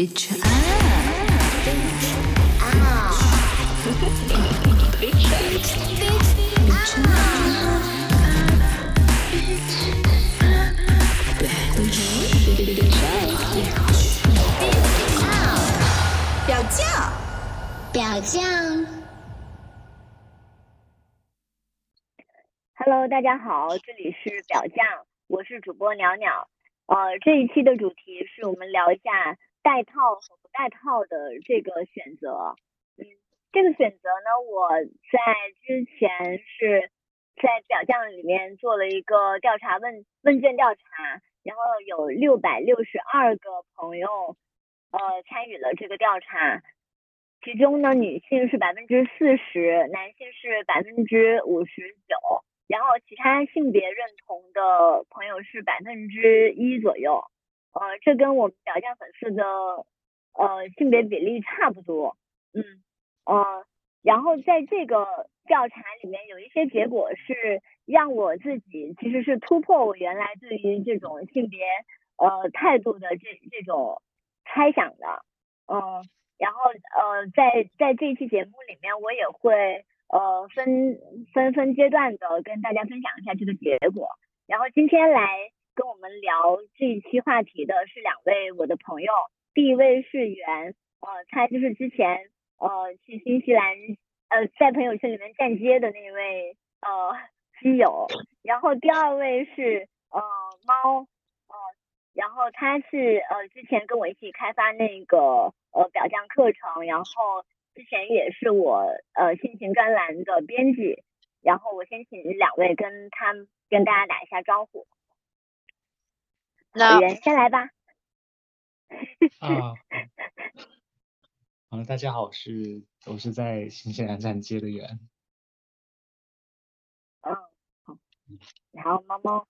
bitch ah bitch 表酱，表酱，Hello，大家好，这里是表酱，我是主播袅袅。呃，这一期的主题是我们聊一下带套和不带套的这个选择。嗯，这个选择呢，我在之前是在表酱里面做了一个调查问问卷调查，然后有六百六十二个朋友呃参与了这个调查，其中呢，女性是百分之四十，男性是百分之五十九。然后其他性别认同的朋友是百分之一左右，呃，这跟我们表象粉丝的呃性别比例差不多，嗯，呃，然后在这个调查里面有一些结果是让我自己其实是突破我原来对于这种性别呃态度的这这种猜想的，嗯、然后呃在在这期节目里面我也会。呃，分分分阶段的跟大家分享一下这个结果。然后今天来跟我们聊这一期话题的是两位我的朋友，第一位是袁，呃，他就是之前呃去新西兰呃在朋友圈里面站街的那位呃基友。然后第二位是呃猫，呃，然后他是呃之前跟我一起开发那个呃表匠课程，然后。之前也是我呃心情专栏的编辑，然后我先请两位跟他跟大家打一下招呼。那袁先来吧。啊，好了，大家好，我是我是在新西兰站接的袁。嗯，好。然后猫猫，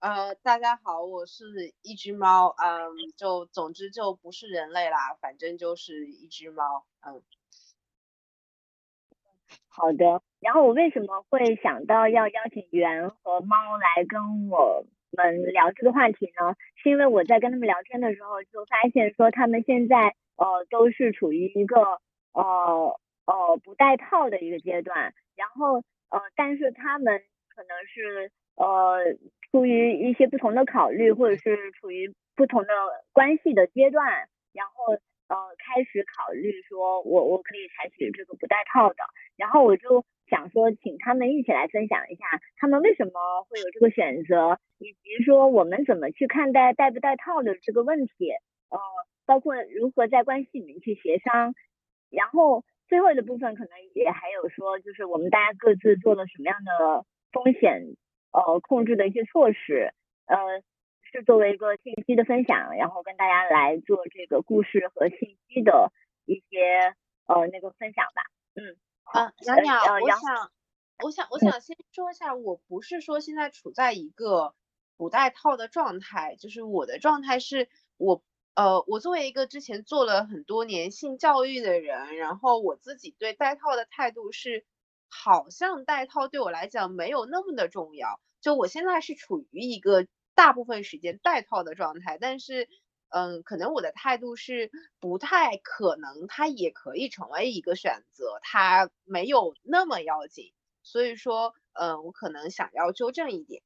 呃，大家好，我是一只猫，嗯，就总之就不是人类啦，反正就是一只猫，嗯。好的。然后我为什么会想到要邀请袁和猫来跟我们聊这个话题呢？是因为我在跟他们聊天的时候就发现说他们现在呃都是处于一个呃呃不带套的一个阶段，然后呃但是他们可能是呃出于一些不同的考虑，或者是处于不同的关系的阶段，然后呃开始考虑说我我可以采取这个不带套的，然后我就想说请他们一起来分享一下他们为什么会有这个选择，以及说我们怎么去看待带不带套的这个问题，呃包括如何在关系里面去协商，然后最后的部分可能也还有说就是我们大家各自做了什么样的风险呃控制的一些措施，呃。是作为一个信息的分享，然后跟大家来做这个故事和信息的一些呃那个分享吧。嗯，啊，呃袅袅，呃我想，我想，我想先说一下，我不是说现在处在一个不带套的状态，就是我的状态是我，呃，我作为一个之前做了很多年性教育的人，然后我自己对带套的态度是，好像带套对我来讲没有那么的重要，就我现在是处于一个大部分时间带套的状态，但是。嗯，可能我的态度是不太可能，它也可以成为一个选择，它没有那么要紧，所以说，嗯，我可能想要纠正一点。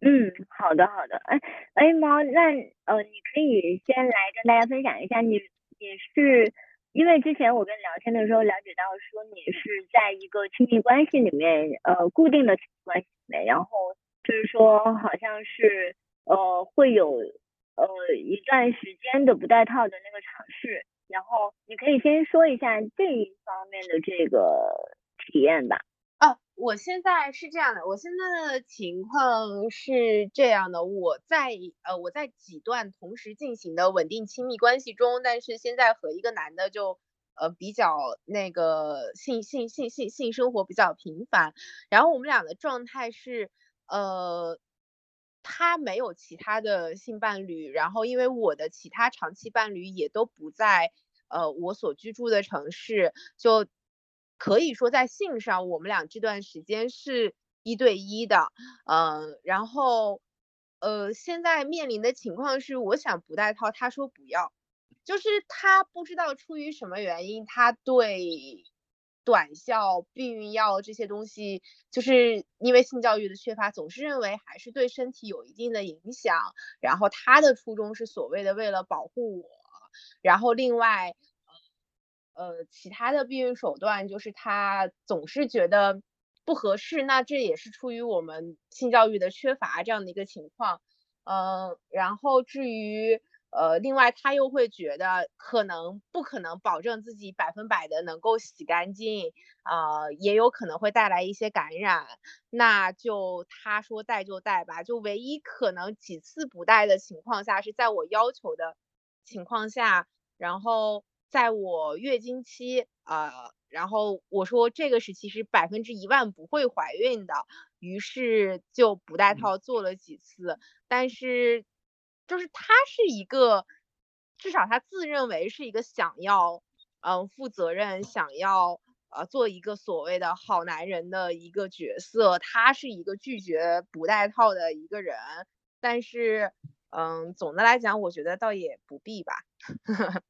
嗯，好的好的，哎哎猫，那呃你可以先来跟大家分享一下你你是因为之前我跟聊天的时候了解到说你是在一个亲密关系里面呃固定的亲密关系里面，然后就是说好像是呃会有呃一段时间的不带套的那个尝试，然后你可以先说一下这一方面的这个体验吧。啊，我现在是这样的，我现在的情况是这样的，我在呃我在几段同时进行的稳定亲密关系中，但是现在和一个男的就呃比较那个性性性性性生活比较频繁，然后我们俩的状态是呃。他没有其他的性伴侣，然后因为我的其他长期伴侣也都不在呃我所居住的城市，就可以说在性上我们俩这段时间是一对一的，嗯、然后呃，现在面临的情况是，我想不戴套，他说不要，就是他不知道出于什么原因，他对短效、避孕药这些东西，就是因为性教育的缺乏，总是认为还是对身体有一定的影响。然后他的初衷是所谓的为了保护我，然后另外，呃，其他的避孕手段就是他总是觉得。不合适，那这也是出于我们性教育的缺乏这样的一个情况，嗯，然后至于呃，另外他又会觉得可能不可能保证自己百分百的能够洗干净，啊，也有可能会带来一些感染，那就他说带就带吧，就唯一可能几次不带的情况下是在我要求的情况下，然后在我月经期，呃。然后我说这个时期是百分之一万不会怀孕的，于是就不戴套做了几次，但是就是他是一个，至少他自认为是一个想要嗯负责任，想要呃做一个所谓的好男人的一个角色，他是一个拒绝不戴套的一个人，但是嗯总的来讲，我觉得倒也不必吧。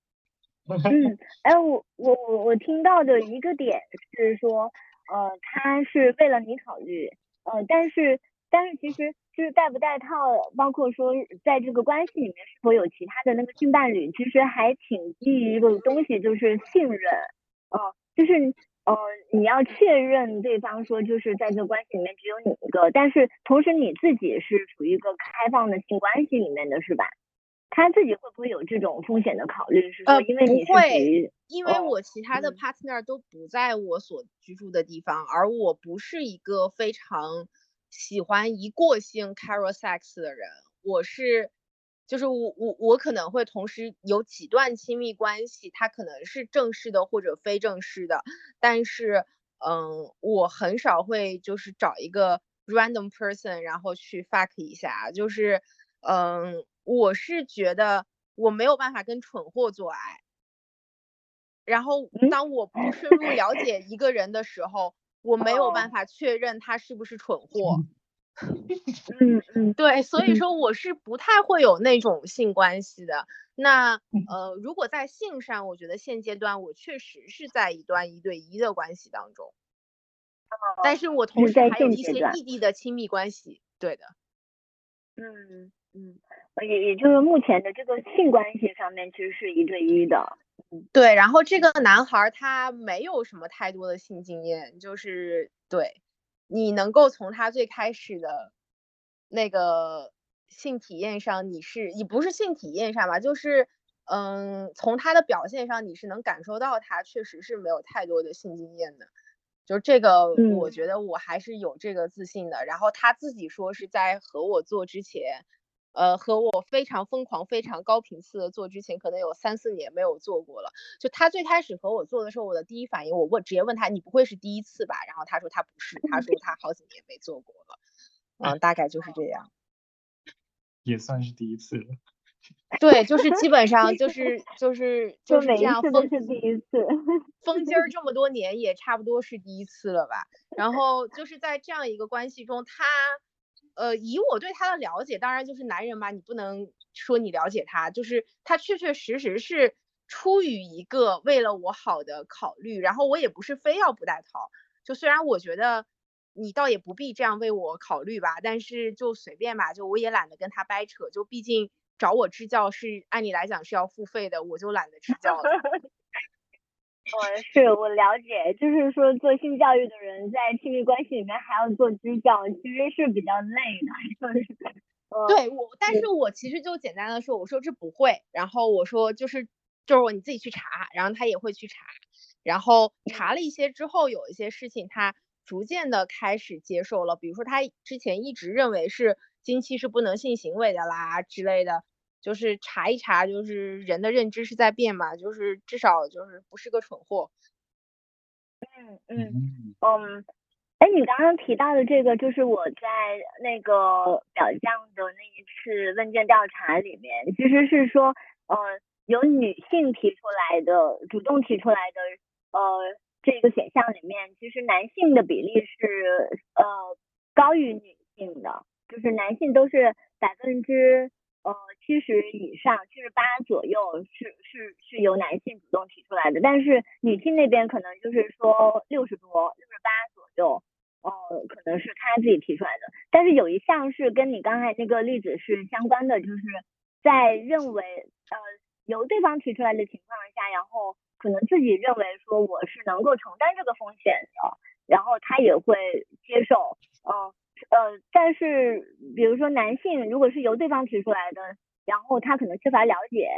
嗯，哎，我我我我听到的一个点是说，呃，他是为了你考虑，呃，但是但是其实就是戴不戴套，包括说在这个关系里面是否有其他的那个性伴侣，其实还挺基于一个东西，就是信任，呃，就是呃你要确认对方说就是在这个关系里面只有你一个，但是同时你自己是处于一个开放的性关系里面的是吧？他自己会不会有这种风险的考虑？是说，因为你是因为我其他的 partner 都不在我所居住的地方，而我不是一个非常喜欢一过性 casual sex 的人。我是，就是我我我可能会同时有几段亲密关系，它可能是正式的或者非正式的，但是嗯，我很少会就是找一个 random person 然后去 fuck 一下，就是嗯。我是觉得我没有办法跟蠢货做爱，然后当我不深入了解一个人的时候，我没有办法确认他是不是蠢货。嗯嗯，对，所以说我是不太会有那种性关系的。那呃，如果在性上，我觉得现阶段我确实是在一段一对一的关系当中，但是我同时还有一些异地的亲密关系。对的，嗯。嗯，也也就是目前的这个性关系上面其实是一对一的，对。然后这个男孩他没有什么太多的性经验，就是对，你能够从他最开始的那个性体验上，你是你不是性体验上吧，就是嗯，从他的表现上你是能感受到他确实是没有太多的性经验的，就这个我觉得我还是有这个自信的。然后他自己说是在和我做之前。呃，和我非常疯狂、非常高频次的做之前，可能有三四年没有做过了。就他最开始和我做的时候，我的第一反应，我问直接问他，你不会是第一次吧？然后他说他不是，他说他好几年没做过了。嗯，大概就是这样。也算是第一次了。对，就是基本上就 是就是就是这样，都是第一次。封筋儿这么多年，也差不多是第一次了吧？然后就是在这样一个关系中，他。呃，以我对他的了解，当然就是男人嘛，你不能说你了解他，就是他确确实实是出于一个为了我好的考虑，然后我也不是非要不戴套，就虽然我觉得你倒也不必这样为我考虑吧，但是就随便吧，就我也懒得跟他掰扯，就毕竟找我支教是按理来讲是要付费的，我就懒得支教了。我是我了解，就是说做性教育的人在亲密关系里面还要做支教，其实是比较累的。就是，对我，但是我其实就简单的说，我说这不会，然后我说就是就是你自己去查，然后他也会去查，然后查了一些之后，有一些事情他逐渐的开始接受了，比如说他之前一直认为是经期是不能性行为的啦之类的。就是查一查，就是人的认知是在变嘛，就是至少就是不是个蠢货。嗯嗯嗯，哎，你刚刚提到的这个，就是我在那个表象的那一次问卷调查里面，其实是说，呃，有女性提出来的，主动提出来的，呃，这个选项里面，其实男性的比例是呃高于女性的。就是男性都是百分之呃七十以上，七十八左右是是是由男性主动提出来的，但是女性那边可能就是说六十多、六十八左右，呃，可能是他自己提出来的。但是有一项是跟你刚才那个例子是相关的，就是在认为呃由对方提出来的情况下，然后可能自己认为说我是能够承担这个风险的，然后他也会接受，嗯。呃，呃但是比如说男性如果是由对方提出来的，然后他可能缺乏了解，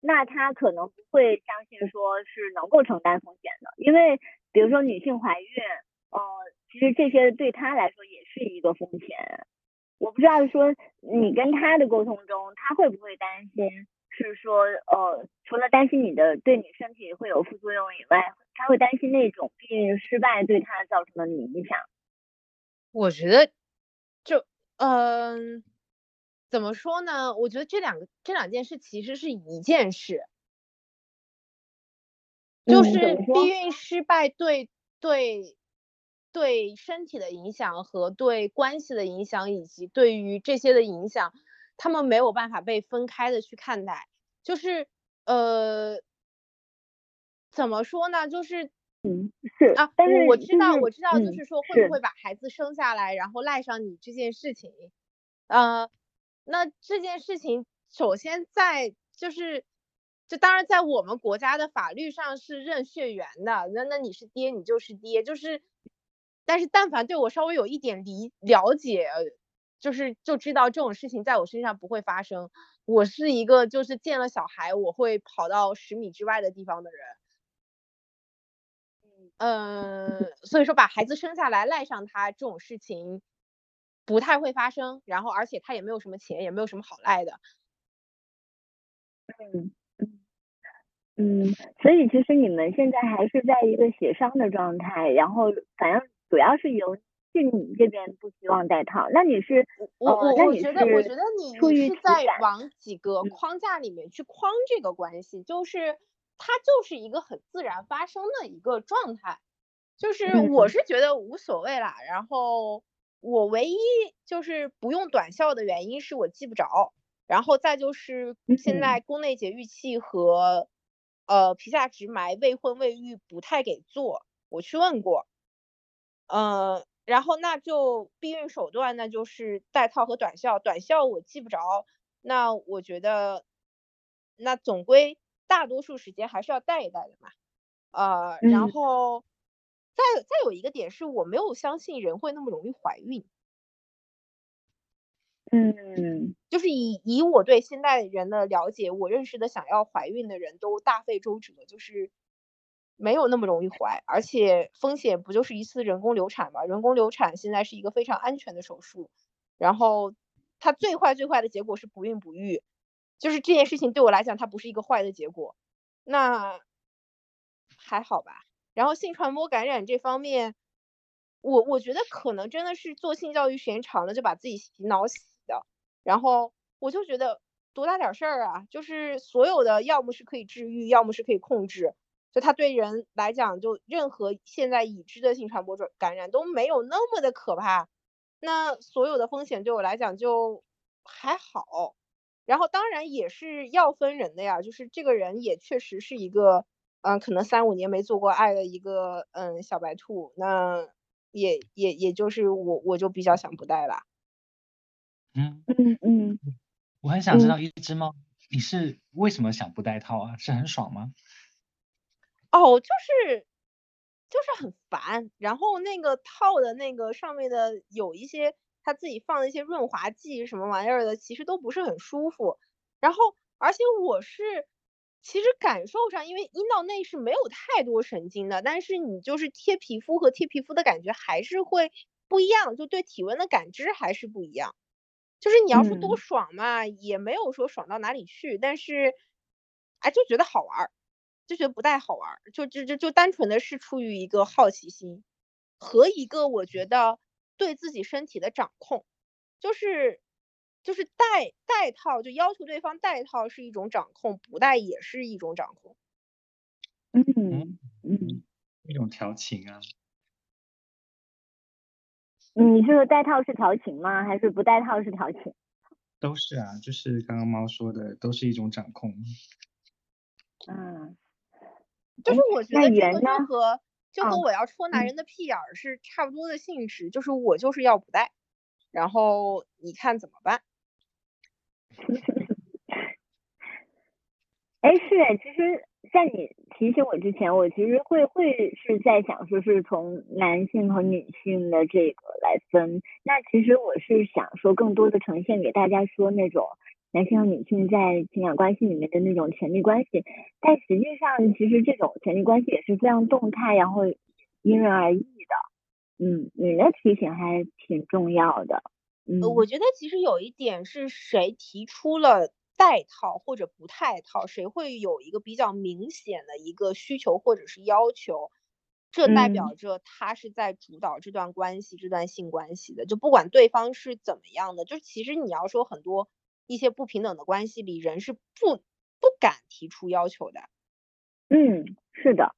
那他可能不会相信说是能够承担风险的，因为比如说女性怀孕，呃，其实这些对他来说也是一个风险。我不知道说你跟他的沟通中，他会不会担心是说呃，除了担心你的对你身体会有副作用以外，他会担心那种避孕失败对他造成的影响。我觉得。就嗯，怎么说呢？我觉得这两个这两件事其实是一件事，就是避孕失败对对对身体的影响和对关系的影响，以及对于这些的影响，他们没有办法被分开的去看待。就是呃，怎么说呢？就是。嗯，是啊，但是我知道，我知道，就是说会不会把孩子生下来，然后赖上你这件事情，呃，那这件事情首先在就是，就当然在我们国家的法律上是认血缘的，那那你是爹，你就是爹，就是，但是但凡对我稍微有一点理了解，就是就知道这种事情在我身上不会发生。我是一个就是见了小孩我会跑到十米之外的地方的人。嗯，所以说把孩子生下来赖上他这种事情不太会发生，然后而且他也没有什么钱，也没有什么好赖的。嗯嗯嗯，所以其实你们现在还是在一个协商的状态，然后反正主要是由是你这边不希望带套，那你是我我我觉得我觉得你你是在往几个框架里面去框这个关系，就是。它就是一个很自然发生的一个状态，就是我是觉得无所谓啦。然后我唯一就是不用短效的原因是我记不着，然后再就是现在宫内节育器和呃皮下直埋未婚未育不太给做，我去问过，嗯，然后那就避孕手段那就是带套和短效，短效我记不着，那我觉得那总归。大多数时间还是要带一带的嘛，呃，然后再再有一个点是我没有相信人会那么容易怀孕，嗯，就是以以我对现代人的了解，我认识的想要怀孕的人都大费周折，就是没有那么容易怀，而且风险不就是一次人工流产嘛？人工流产现在是一个非常安全的手术，然后它最坏最坏的结果是不孕不育。就是这件事情对我来讲，它不是一个坏的结果，那还好吧。然后性传播感染这方面，我我觉得可能真的是做性教育时间长了，就把自己洗脑洗的。然后我就觉得多大点事儿啊，就是所有的要么是可以治愈，要么是可以控制。就它对人来讲，就任何现在已知的性传播感染都没有那么的可怕。那所有的风险对我来讲就还好。然后当然也是要分人的呀，就是这个人也确实是一个，嗯，可能三五年没做过爱的一个，嗯，小白兔，那也也也就是我我就比较想不带了。嗯嗯嗯，我很想知道一只猫，你是为什么想不带套啊？是很爽吗？哦，就是就是很烦，然后那个套的那个上面的有一些。他自己放的一些润滑剂什么玩意儿的，其实都不是很舒服。然后，而且我是，其实感受上，因为阴道内是没有太多神经的，但是你就是贴皮肤和贴皮肤的感觉还是会不一样，就对体温的感知还是不一样。就是你要说多爽嘛，也没有说爽到哪里去，但是，哎，就觉得好玩儿，就觉得不太好玩儿，就就就就单纯的是出于一个好奇心和一个我觉得。对自己身体的掌控，就是就是戴戴套，就要求对方戴套是一种掌控，不戴也是一种掌控。嗯嗯，一种调情啊。你是说带套是调情吗？还是不带套是调情？都是啊，就是刚刚猫说的，都是一种掌控。嗯，就是我觉得这个就和就和嗯我要戳男嗯人的屁眼儿是差不多的性质，就是我就是要不戴，然后你看怎么办？哎，是哎，其实，在你提醒我之前，我其实会会是在想说，是从男性和女性的这个来分。那其实我是想说，更多的呈现给大家说那种男性和女性在情感关系里面的那种权利关系。但实际上，其实这种权利关系也是非常动态，然后因人而异的。嗯，你的提醒还挺重要的。嗯，呃，我觉得其实有一点是谁提出了带套或者不带套，谁会有一个比较明显的一个需求或者是要求，这代嗯表着他是在主导这段关系、这段性关系的。就不管对方是怎么样的，就其实你要说很多一些不平等的关系里，人是不不敢提出要求的。嗯，是的。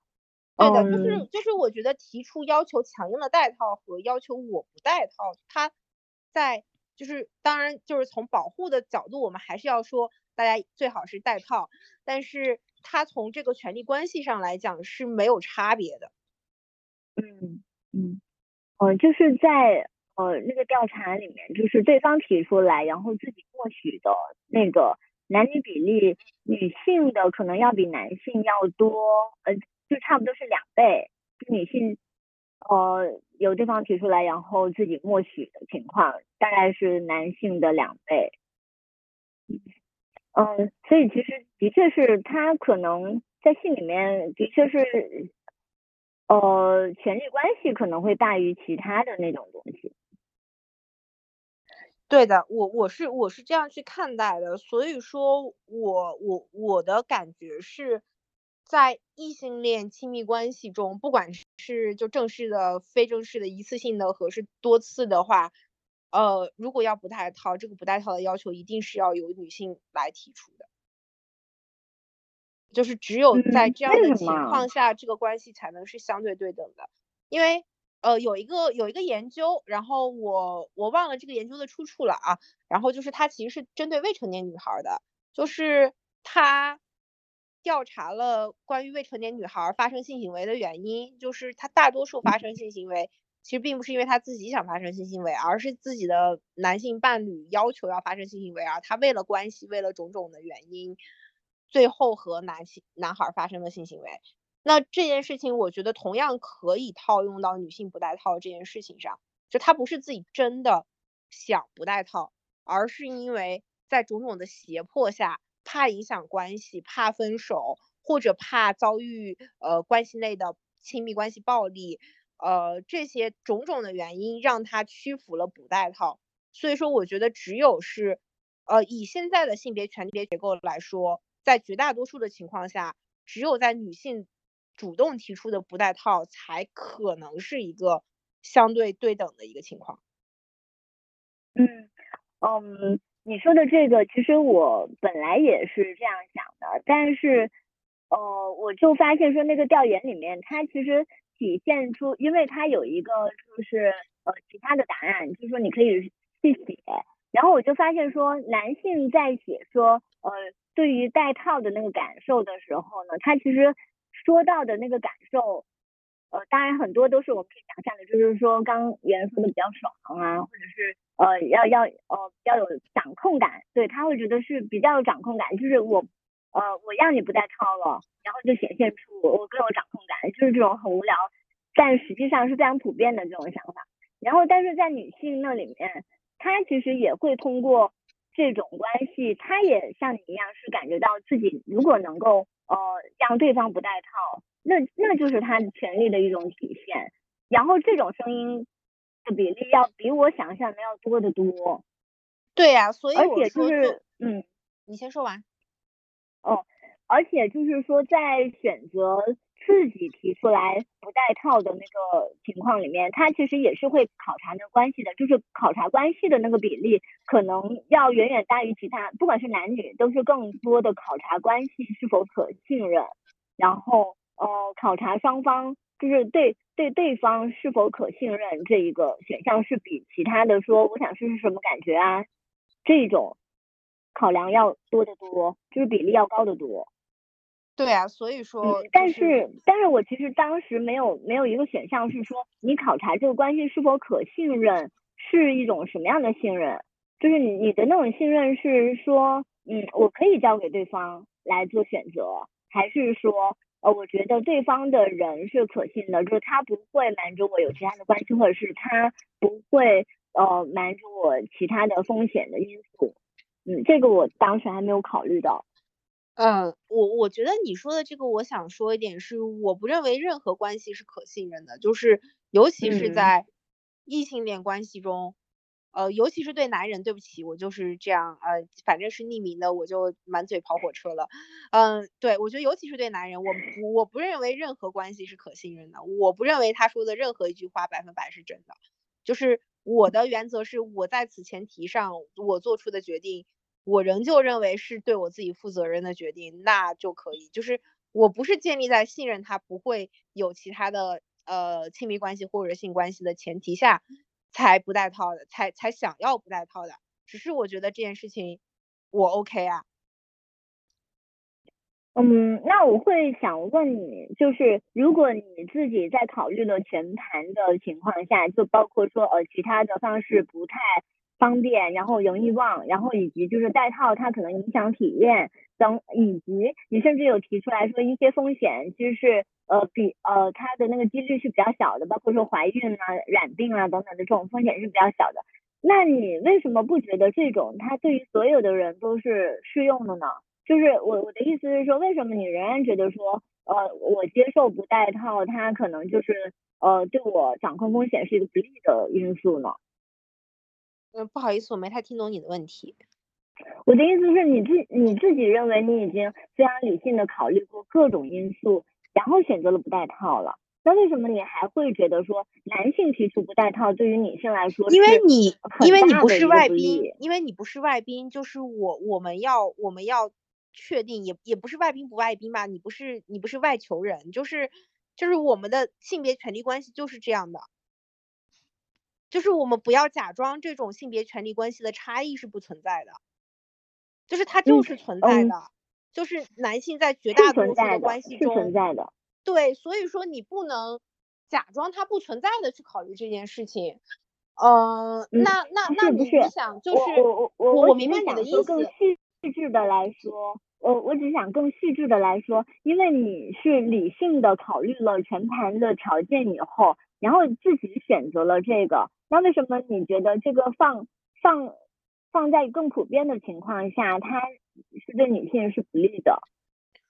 对的，就是嗯就是我觉得提出要求强硬的带套和要求我不带套，它在就是当然就是从保护的角度，我们还是要说大家最好是带套，但是它从这个权利关系上来讲是没有差别的。嗯嗯，呃，就是在呃那个调查里面，就是对方提出来，然后自己默许的那个男女比例，女性的可能要比男性要多，呃，就差不多是两倍，就女性呃有对方提出来，然后自己默许的情况，大概是男性的两倍。嗯，所以其实的确是他可能在性里面的确是，呃，权力关系可能会大于其他的那种东西。对的，我我是我是这样去看待的，所以说我我我的感觉是，在异性恋亲密关系中，不管是就正式的、非正式的、一次性的和是多次的话，呃，如果要不带套，这个不带套的要求一定是要由女性来提出的，就是只有在嗯这样的情况下，这个关系才能是相对对等的，因为。呃，有一个有一个研究，然后我我忘了这个研究的出处了啊，然后就是它其实是针对未成年女孩的，就是它调查了关于未成年女孩发生性行为的原因，就是她大多数发生性行为，其实并不是因为她自己想发生性行为，而是自己的男性伴侣要求要发生性行为，而她为了关系，为了种种的原因，最后和男性男孩发生了性行为。那这件事情，我觉得同样可以套用到女性不带套这件事情上，就她不是自己真的想不带套，而是因为在种种的胁迫下，怕影响关系，怕分手，或者怕遭遇呃关系内的亲密关系暴力，呃这些种种的原因让她屈服了不带套。所以说，我觉得只有是，呃以现在的性别权利结构来说，在绝大多数的情况下，只有在女性主动提出的不带套，才可能是一个相对对等的一个情况。嗯嗯，你说的这个，其实我本来也是这样想的，但是呃，我就发现说那个调研里面，它其实体现出，因为它有一个就是呃其他的答案，就是说你可以去写，然后我就发现说男性在写说呃对于带套的那个感受的时候呢，他其实说到的那个感受。呃，当然很多都是我们可以想象的，就是说刚袁说的比较爽啊，或者是呃要要呃比较有掌控感，对他会觉得是比较有掌控感，就是我呃我让你不带套了，然后就显现出我更有掌控感，就是这种很无聊，但实际上是非常普遍的这种想法。然后但是在女性那里面，她其实也会通过这种关系，他也像你一样是感觉到自己如果能够呃让对方不带套。那那就是他权利的一种体现，然后这种声音的比例要比我想象的要多得多。对呀、所以而且就是，嗯，你先说完。哦，而且就是说，在选择自己提出来不带套的那个情况里面，他其实也是会考察那个关系的，就是考察关系的那个比例，可能要远远大于其他，不管是男女，都是更多的考察关系是否可信任，然后。呃，考察双方就是对对对方是否可信任这一个选项是比其他的说我想试试什么感觉啊这种考量要多得多，就是比例要高得多。对啊，所以说，嗯，但是但是我其实当时没有没有一个选项是说你考察这个关系是否可信任是一种什么样的信任，就是你你的那种信任是说，嗯，我可以交给对方来做选择，还是说，呃，我觉得对方的人是可信的，就是他不会瞒着我有其他的关系，或者是他不会呃瞒着我其他的风险的因素，嗯，这个我当时还没有考虑到。嗯，我我觉得你说的这个，我想说一点是，我不认为任何关系是可信任的，就是尤其是在异性恋关系中，呃，尤其是对男人，对不起，我就是这样，呃，反正是匿名的，我就满嘴跑火车了。嗯，对，我觉得尤其是对男人，我我不认为任何关系是可信任的，我不认为他说的任何一句话百分百是真的，就是我的原则是我在此前提上我做出的决定。我仍旧认为是对我自己负责任的决定，那就可以。就是我不是建立在信任他不会有其他的呃亲密关系或者性关系的前提下才不带套的，才才想要不带套的。只是我觉得这件事情我 OK 啊。嗯，那我会想问你，就是如果你自己在考虑了全盘的情况下，就包括说呃其他的方式不太。方便，然后容易忘，然后以及就是带套它可能影响体验等，以及你甚至有提出来说一些风险，其实是呃比呃它的那个几率是比较小的，包括说怀孕啊、染病啊等等的这种风险是比较小的。那你为什么不觉得这种它对于所有的人都是适用的呢？就是我我的意思是说，为什么你仍然觉得说呃我接受不带套，它可能就是呃对我掌控风险是一个不利的因素呢？嗯，不好意思，我没太听懂你的问题。我的意思是你自你自己认为你已经非常理性的考虑过各种因素，然后选择了不戴套了。那为什么你还会觉得说男性提出不戴套对于女性来说，因为你因为你不是外宾，因为你不是外宾，就是我我们要我们要确定也也不是外宾不外宾吧？你不是你不是外求人，就是就是我们的性别权利关系就是这样的。就是我们不要假装这种性别权利关系的差异是不存在的，就是它就是存在的，就是男性在绝大多数的关系中存在的。对，所以说你不能假装它不存在的去考虑这件事情。呃，那那那你想就是我我我我明白你的意思。更细致的来说，我我只想更细致的来说，因为你是理性的考虑了全盘的条件以后，然后自己选择了这个。那为什么你觉得这个放放放在更普遍的情况下，它是对女性是不利的？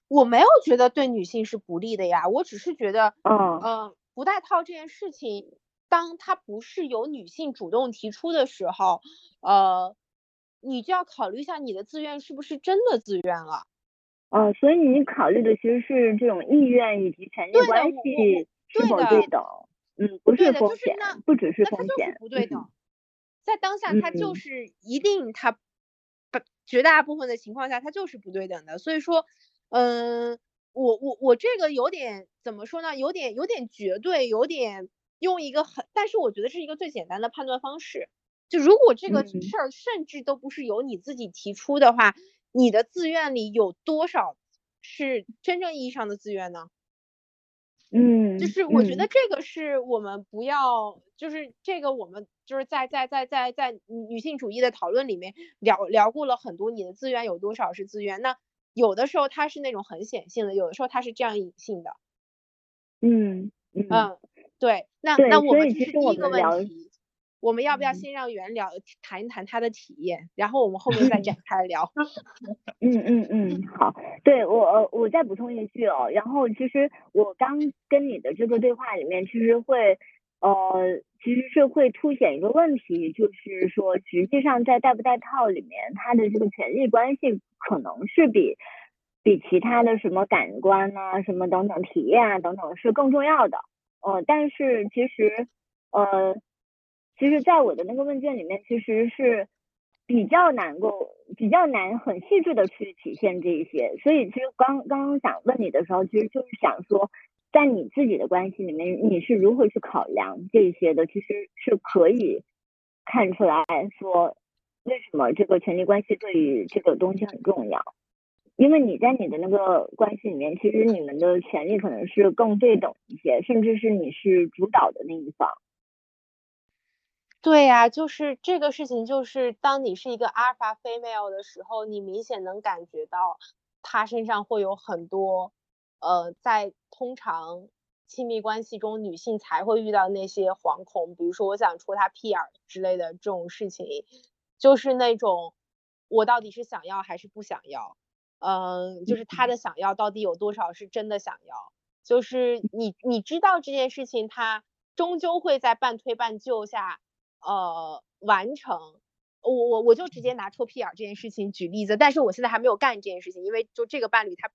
我没有觉得对女性是不利的呀，我只是觉得，嗯嗯，不戴套这件事情，当它不是由女性主动提出的时候，呃，你就要考虑一下你的自愿是不是真的自愿了。哦，所以你考虑的其实是这种意愿以及权利关系是否对等。嗯，不是风险，不只是风险，不对等，在当下它就是一定它不绝大部分的情况下它就是不对等的，所以说，嗯，我我我这个有点怎么说呢？有点有点绝对，有点用一个很，但是我觉得是一个最简单的判断方式。就如果这个事儿甚至都不是由你自己提出的话，你的自愿里有多少是真正意义上的自愿呢？嗯，就是我觉得这个是我们不要，就是这个我们就是在在在在在女性主义的讨论里面聊聊过了很多，你的资源有多少是资源？那有的时候它是那种很显性的，有的时候它是这样隐性的。嗯嗯，对，那那我们这是第一个问题。我们要不要先让袁聊谈一谈他的体验，然后我们后面再展 开聊。嗯嗯嗯，好，对我我再补充一句哦，然后其实我刚跟你的这个对话里面，其实会呃其实是会凸显一个问题，就是说实际上在带不带套里面，他的这个权利关系可能是比比其他的什么感官啊、什么等等体验啊等等是更重要的。呃，但是其实呃。其实，在我的那个问卷里面，其实是比较难够、比较难很细致的去体现这一些。所以，其实刚刚想问你的时候，其实就是想说，在你自己的关系里面，你是如何去考量这些的？其实是可以看出来说，为什么这个权力关系对于这个东西很重要。因为你在你的那个关系里面，其实你们的权利可能是更对等一些，甚至是你是主导的那一方。对呀，就是这个事情，就是当你是一个阿尔法 female 的时候，你明显能感觉到他身上会有很多，呃，在通常亲密关系中女性才会遇到那些惶恐，比如说我想戳他屁眼之类的这种事情，就是那种我到底是想要还是不想要。嗯，就是他的想要到底有多少是真的想要？就是你你知道这件事情，他终究会在半推半就下，呃，完成。我我我就直接拿臭屁眼这件事情举例子，但是我现在还没有干这件事情，因为就这个伴侣他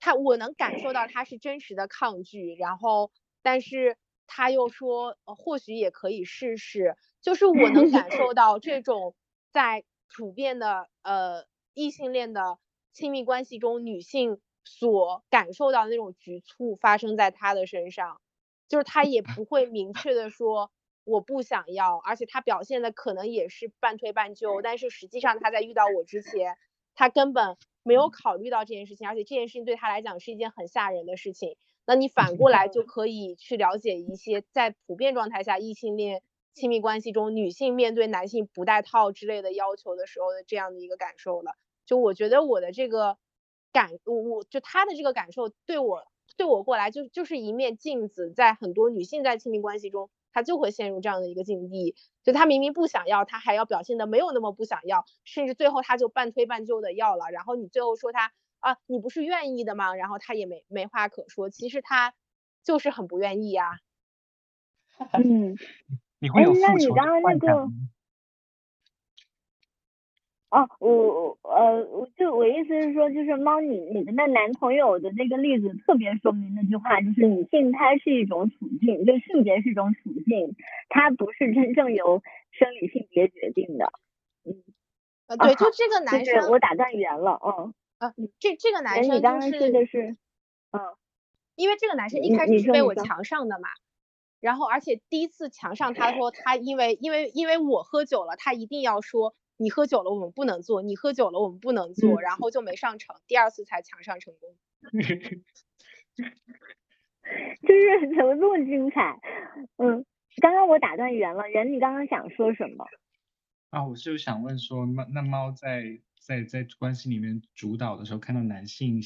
他我能感受到他是真实的抗拒，然后但是他又说呃或许也可以试试，就是我能感 受到这种在普遍的呃异性恋的。亲密关系中，女性所感受到的那种局促发生在他的身上，就是他也不会明确的说我不想要，而且他表现的可能也是半推半就，但是实际上他在遇到我之前，他根本没有考虑到这件事情，而且这件事情对他来讲是一件很吓人的事情。那你反过来就 可以去了解一些在普遍状态下异性恋亲密关系中女性面对男性不带套之类的要求的时候的这样的一个感受了。就我觉得我的这个感，我我就他的这个感受对我对我过来就就是一面镜子，在很多女性在亲密关系中，她就会陷入这样的一个境地，就他明明不想要，他还要表现的没有那么不想要，甚至最后他就半推半就的要了，然后你最后说他啊，你不是愿意的吗？然后他也没没话可说，其实他就是很不愿意呀。嗯，你会有那你复仇刚刚那个。哦，我呃，我就我意思是说，就是猫，你你的那男朋友的那个例子特别说明那句话，就是女性它是一种属性，就性别是一种属性，它不是真正由生理性别决定的。嗯，呃，对，就这个男生，我打断圆了，嗯，啊，这这个男生你刚刚说的是，嗯，因为这个男生一开始是被我强上的嘛，然后而且第一次强上他说他因为因为因为我喝酒了，他一定要说。你喝酒了，我们不能做；你喝酒了，我们不能做，然后就没上成，第二次才强上成功。就是怎么这么精彩？嗯，刚刚我打断圆了，圆，你刚刚想说什么？啊，我就想问说，那那猫在在在关系里面主导的时候，看到男性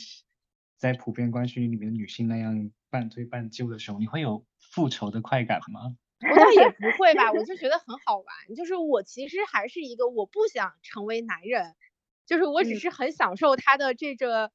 在普遍关系里面女性那样半推半就的时候，你会有复仇的快感吗？我倒也不会吧，我 就觉得很好玩。就是我其实还是一个我不想成为男人，就是我只是很享受他的这个，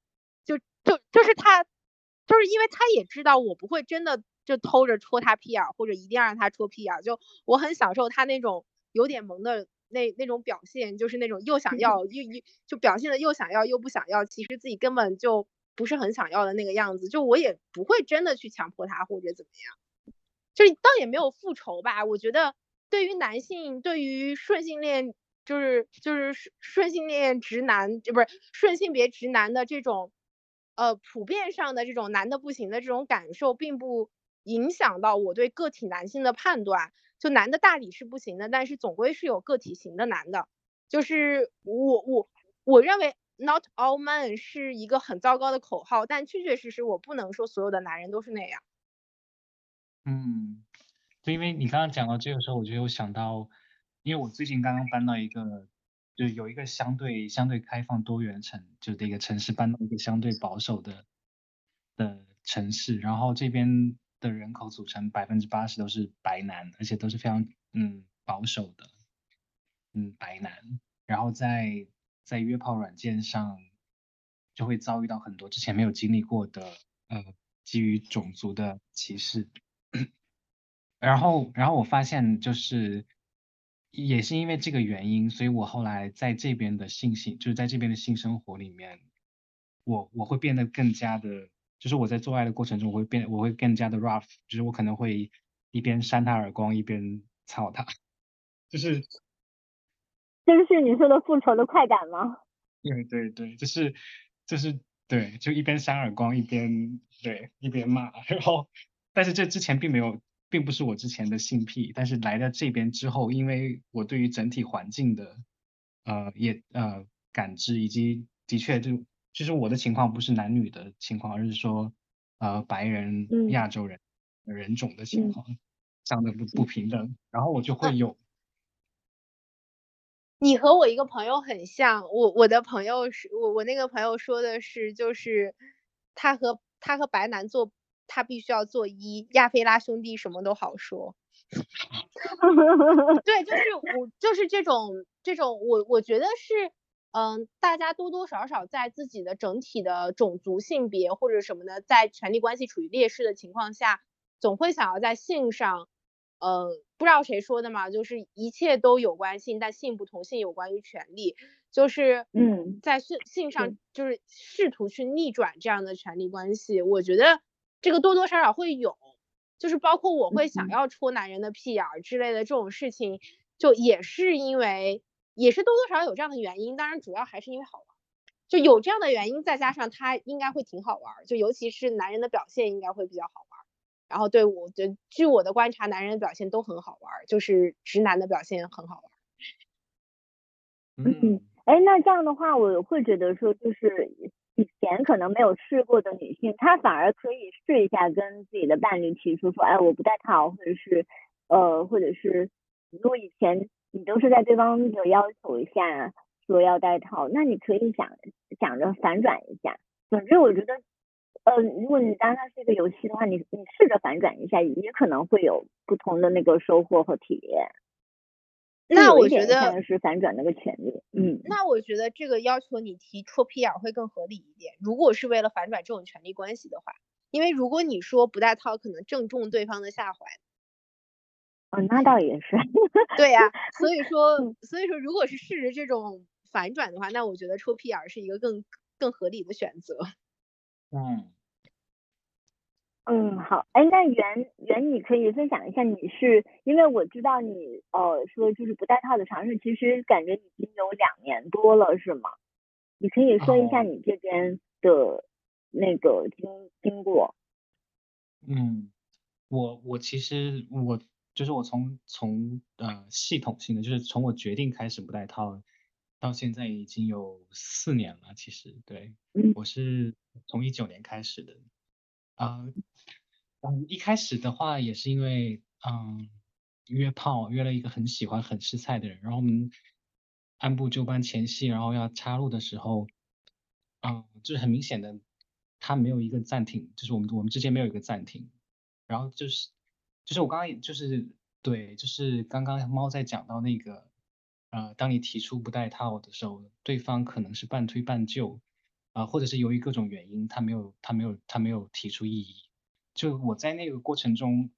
就就就是他，就是因为他也知道我不会真的就偷着戳他屁眼，或者一定要让他戳屁眼，就我很享受他那种有点萌的那那种表现，就是那种又想 要又又就表现的又想要又不想要，其实自己根本就不是很想要的那个样子。就我也不会真的去强迫他或者怎么样。就是倒也没有复仇吧，我觉得对于男性，对于顺性恋，就是就是顺性恋直男，就不是顺性别直男的这种，呃，普遍上的这种男的不行的这种感受，并不影响到我对个体男性的判断。就男的大理是不行的，但是总归是有个体型的男的。就是我我我认为 not all men 是一个很糟糕的口号，但确确实实我不能说所有的男人都是那样。嗯，就因为你刚刚讲到这个时候，我就有想到，因为我最近刚刚搬到一个，就有一个相对相对开放多元城，就的一个城市，搬到一个相对保守的的城市，然后这边的人口组成百分之八十都是白男，而且都是非常嗯保守的，嗯白男，然后在在约炮软件上就会遭遇到很多之前没有经历过的呃基于种族的歧视。然后，然后我发现就是，也是因为这个原因，所以我后来在这边的性性，就是在这边的性生活里面，我我会变得更加的，就是我在做爱的过程中，我会变，我会更加的 rough，就是我可能会一边扇他耳光，一边操他，就是，这个是你说的复仇的快感吗？对对对，就是就是。对，就一边扇耳光一边对一边骂，然后但是这之前并没有，并不是我之前的性癖，但是来到这边之后，因为我对于整体环境的呃也呃感知以及的确就其实我的情况不是男女的情况，而是说呃白人嗯。亚洲人人种的情况，这样的不不平等，然后我就会有你和我一个朋友很像，我我的朋友是我我那个朋友说的是，就是他和他和白男做，他必须要做一，亚非拉兄弟什么都好说。对，就是我就是这种这种，我我觉得是，嗯，大家多多少少在自己的整体的种族、性别或者什么的，在权力关系处于劣势的情况下，总会想要在性上，呃，不知道谁说的嘛，就是一切都有关性，但性不同，性有关于权利，就是嗯在性性上就是试图去逆转这样的权力关系，我觉得这个多多少少会有。就是包括我会想嗯要戳男人的屁眼儿之类的这种事情，就也是因为也是多多少少有这样的原因，当然主要还是因为好玩儿，就有这样的原因，再加上他应该会挺好玩儿，就尤其是男人的表现应该会比较好玩儿。然后对我觉据我的观察，男人的表现都很好玩儿，就是直男的表现很好玩儿。嗯，哎，那这样的话，我会觉得说，就是以前可能没有试过的女性，她反而可以试一下跟自己的伴侣提出说，哎，我不戴套，或者是呃，或者是如果以前你都是在对方的要求下说要戴套，那你可以想想着反转一下。总之，我觉得，呃，如果你当它是一个游戏的话，你你试着反转一下，也可能会有不同的那个收获和体验。就那我觉得像是反转那个权利，嗯。那我觉得这个要求你提戳屁眼儿会更合理一点。如果是为了反转这种权力关系的话，因为如果你说不带套，可能正中对方的下怀。哦，那倒也是。对呀、所以说，所以说，如果是试着这种反转的话，那我觉得戳屁眼儿是一个更更合理的选择。嗯。嗯，好，哎，那袁袁，你可以分享一下，你是因为我知道你呃说就是不戴套的尝试，其实感觉已经有两年多了，是吗？你可以说一下哦你这边的那个经经过。嗯，我我其实我就是我从从呃系统性的，就是从我决定开始不戴套，到现在已经有四年了。其实对，嗯我是从一九年开始的，啊、嗯，一开始的话也是因为嗯约炮约了一个很喜欢很吃菜的人，然后我们按部就班前戏，然后要插入的时候，嗯，就是很明显的，他没有一个暂停，就是我们我们之间没有一个暂停，然后就是就是我刚刚就是对，就是刚刚猫在讲到那个，呃，当你提出不带套的时候，对方可能是半推半就，啊、或者是由于各种原因，他没有他没有他没有提出异议，就我在那个过程中。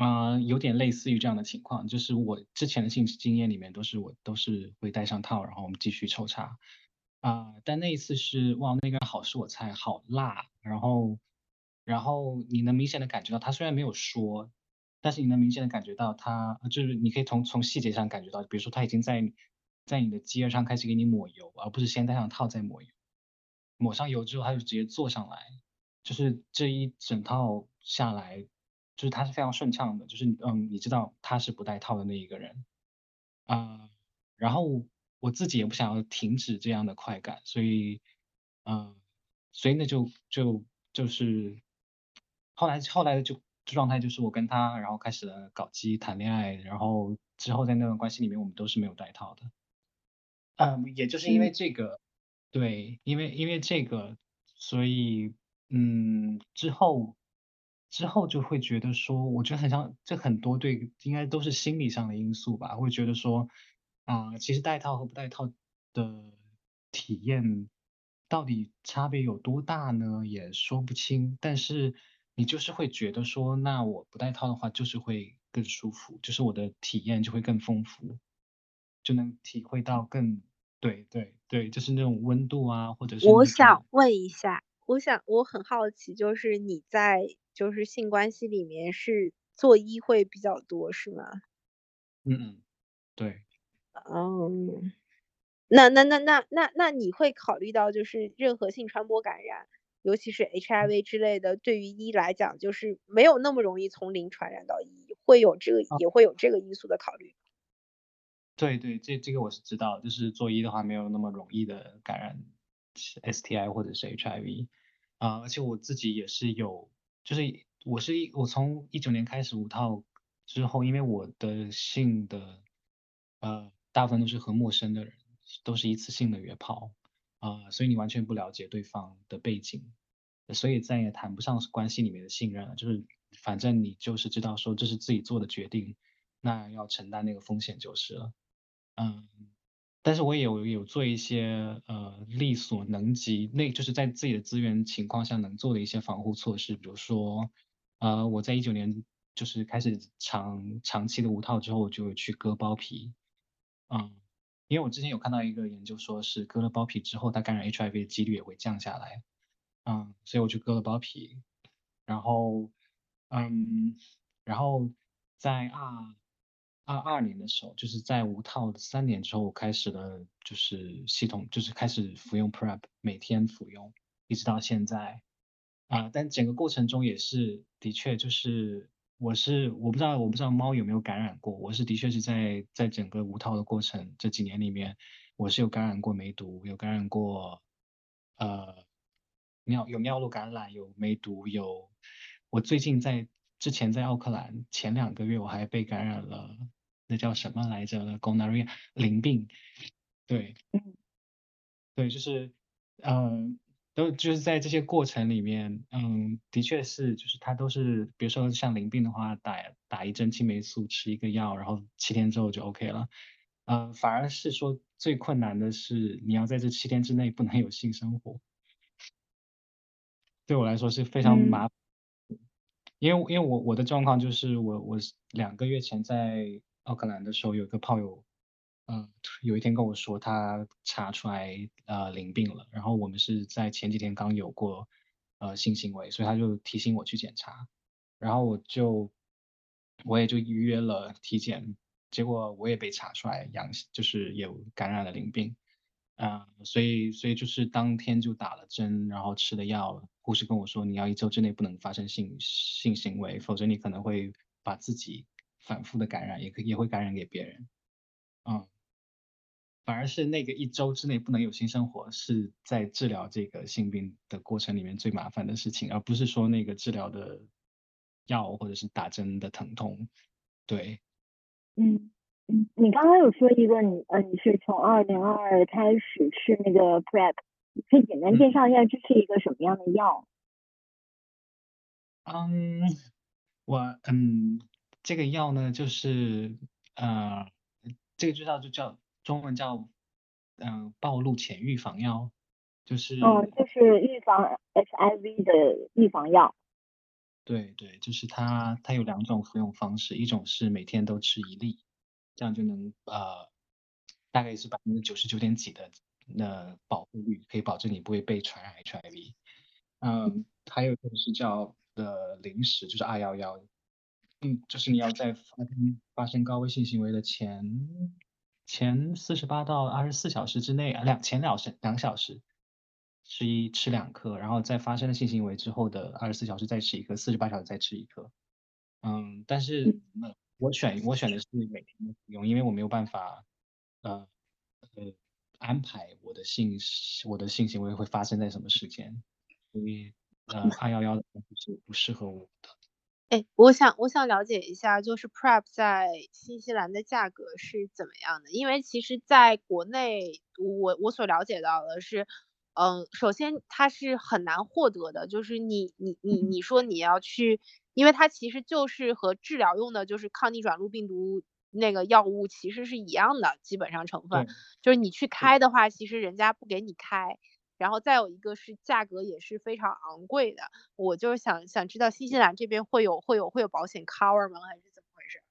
啊、有点类似于这样的情况，就是我之前的性经验里面都是我都是会戴上套，然后我们继续抽查，啊、但那一次是哇，那个好是我菜，好辣，然后然后你能明显的感觉到他虽然没有说，但是你能明显的感觉到他就是你可以从从细节上感觉到，比如说他已经在在你的肌肉上开始给你抹油，而不是先戴上套再抹油，抹上油之后他就直接坐上来，就是这一整套下来，就是他是非常顺畅的，就是嗯，你知道他是不戴套的那一个人，啊、然后我自己也不想要停止这样的快感，所以，嗯、所以那就就就是后来后来的就状态就是我跟他，然后开始了搞基谈恋爱，然后之后在那段关系里面我们都是没有戴套的，嗯，也就是因为这个，对，因为因为这个，所以嗯之后之后就会觉得说，我觉得很像这很多对应该都是心理上的因素吧，会觉得说。啊、其实戴套和不戴套的体验到底差别有多大呢？也说不清。但是你就是会觉得说，那我不戴套的话，就是会更舒服，就是我的体验就会更丰富，就能体会到更对对对，就是那种温度啊，或者是那我想种问一下，我想我很好奇，就是你在就是性关系里面是做一会比较多是吗？嗯嗯，对。嗯，那那那那那那你会考虑到就是任何性传播感染，尤其是 HIV 之类的，对于一来讲就是没有那么容易从零传染到一，会有这个也会有这个因素的考虑。对对，这这个我是知道，就是做一的话没有那么容易的感染 STI 或者是 HIV 啊，而且我自己也是有，就是我是一我从一九年开始五套之后，因为我的性的呃大部分都是和陌生的人。都是一次性的约炮啊，所以你完全不了解对方的背景，所以再也谈不上是关系里面的信任了。就是反正你就是知道说这是自己做的决定，那要承担那个风险就是了。嗯，但是我也有有做一些呃力所能及，那就是在自己的资源情况下能做的一些防护措施，比如说呃我在一九年就是开始长长期的无套之后，我就去割包皮，嗯。因为我之前有看到一个研究，说是割了包皮之后，它感染 HIV 的几率也会降下来，嗯，所以我就割了包皮，然后，嗯，然后在二二二年的时候，就是在无套三年之后，我开始了就是系统，就是开始服用 PrEP，每天服用，一直到现在，啊，但整个过程中也是的确就是。我是我不知道我不知道猫有没有感染过，我是的确是在在整个无套的过程这几年里面，我是有感染过梅毒，有感染过呃尿有尿路感染，有梅毒，有我最近在之前在奥克兰前两个月我还被感染了，那叫什么来着？gonorrhea 淋病，对，对，就是嗯。都就是在这些过程里面，嗯，的确是，就是它都是，比如说像淋病的话，打打一针青霉素，吃一个药，然后七天之后就 OK 了，嗯，反而是说最困难的是你要在这七天之内不能有性生活，对我来说是非常麻烦，因为因为我我的状况就是我我两个月前在奥克兰的时候有一个炮友。嗯，有一天跟我说他查出来呃淋病了，然后我们是在前几天刚有过呃性行为，所以他就提醒我去检查，然后我就我也就预约了体检，结果我也被查出来阳性，就是有感染了淋病，嗯，所以所以就是当天就打了针，然后吃了药，护士跟我说你要一周之内不能发生性性行为，否则你可能会把自己反复的感染，也可也会感染给别人，嗯。反而是那个一周之内不能有性生活，是在治疗这个性病的过程里面最麻烦的事情，而不是说那个治疗的药或者是打针的疼痛。对，嗯嗯，你刚刚有说一个你呃，你是从二零二开始吃那个 PrEP，可以简单介绍一下这是一个什么样的药？嗯，我嗯，这个药呢就是呃，这个就叫就叫。中文叫嗯暴露前预防药，就是嗯就是预防 HIV 的预防药。对对，就是它它有两种服用方式，一种是每天都吃一粒，这样就能呃大概是百分之九十九点几的那保护率，可以保证你不会被传染 HIV。嗯，还有一个是叫的零食，就是二幺幺，嗯，就是你要在发生发生高危性行为的前。前四十八到二十四小时之内，啊两前两时两小时吃一吃两颗，然后在发生了性行为之后的二十四小时再吃一颗，四十八小时再吃一颗。嗯，但是我选我选的是每天服用，因为我没有办法呃呃安排我的性我的性行为会发生在什么时间，所以呃二幺幺的是不适合我的。哎，我想我想了解一下，就是 PrEP 在新西兰的价格是怎么样的？因为其实在国内，我我所了解到的是，嗯，首先它是很难获得的，就是你你你你说你要去，因为它其实就是和治疗用的，就是抗逆转录病毒那个药物其实是一样的，基本上成分，就是你去开的话，其实人家不给你开。然后再有一个是价格也是非常昂贵的，我就是想想知道新西兰这边会有会有会有保险 cover 吗？还是怎么回事？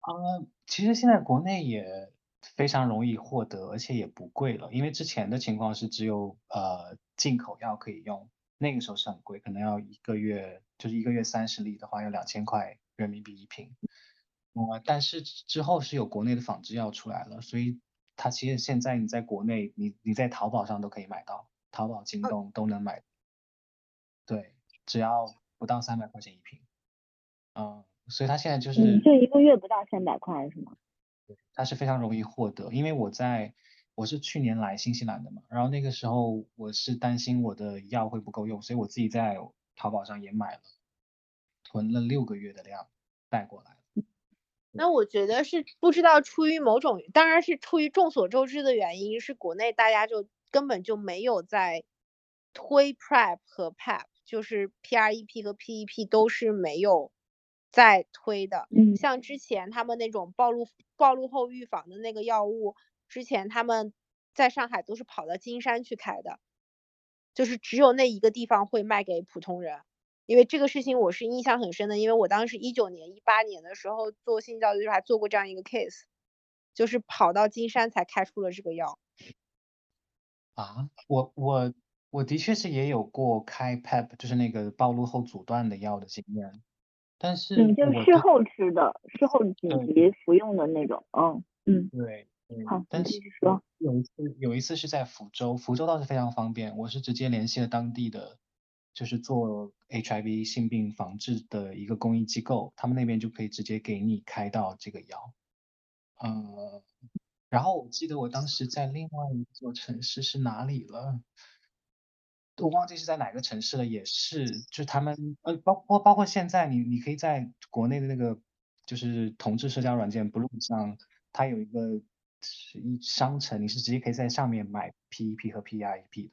呃，其实现在国内也非常容易获得，而且也不贵了。因为之前的情况是只有呃进口药可以用，那个时候是很贵，可能要一个月就是一个月三十粒的话要两千块人民币一瓶。呃，但是之后是有国内的仿制药出来了，所以它其实现在你在国内，你你在淘宝上都可以买到，淘宝、京东都能买。对，只要不到三百块钱一瓶。嗯，所以它现在就是嗯，就一个月不到三百块是吗？它是非常容易获得，因为我在我是去年来新西兰的嘛，然后那个时候我是担心我的药会不够用，所以我自己在淘宝上也买了，囤了六个月的量带过来。那我觉得是不知道出于某种，当然是出于众所周知的原因，是国内大家就根本就没有在推 PrEP 和 PEP，就是 PrEP 和 PEP 都是没有在推的。嗯像之前他们那种暴露暴露后预防的那个药物，之前他们在上海都是跑到金山去开的，就是只有那一个地方会卖给普通人。因为这个事情我是印象很深的，因为我当时一九年、一八年的时候做性教育还做过这样一个 case，就是跑到金山才开出了这个药。啊，我我我的确是也有过开 PEP，就是那个暴露后阻断的药的经验，但是你，就事后吃的，事后紧急服用的那种。嗯嗯，对对，好，但是说。有一次有一次是在福州，福州倒是非常方便，我是直接联系了当地的，就是做 HIV 性病防治的一个公益机构，他们那边就可以直接给你开到这个药。呃，然后我记得我当时在另外一座城市是哪里了？我忘记是在哪个城市了，也是，就是他们呃，包括包括现在你你可以在国内的那个就是同志社交软件 Blue 上，它有一个是一商城，你是直接可以在上面买 PEP 和 PrEP 的。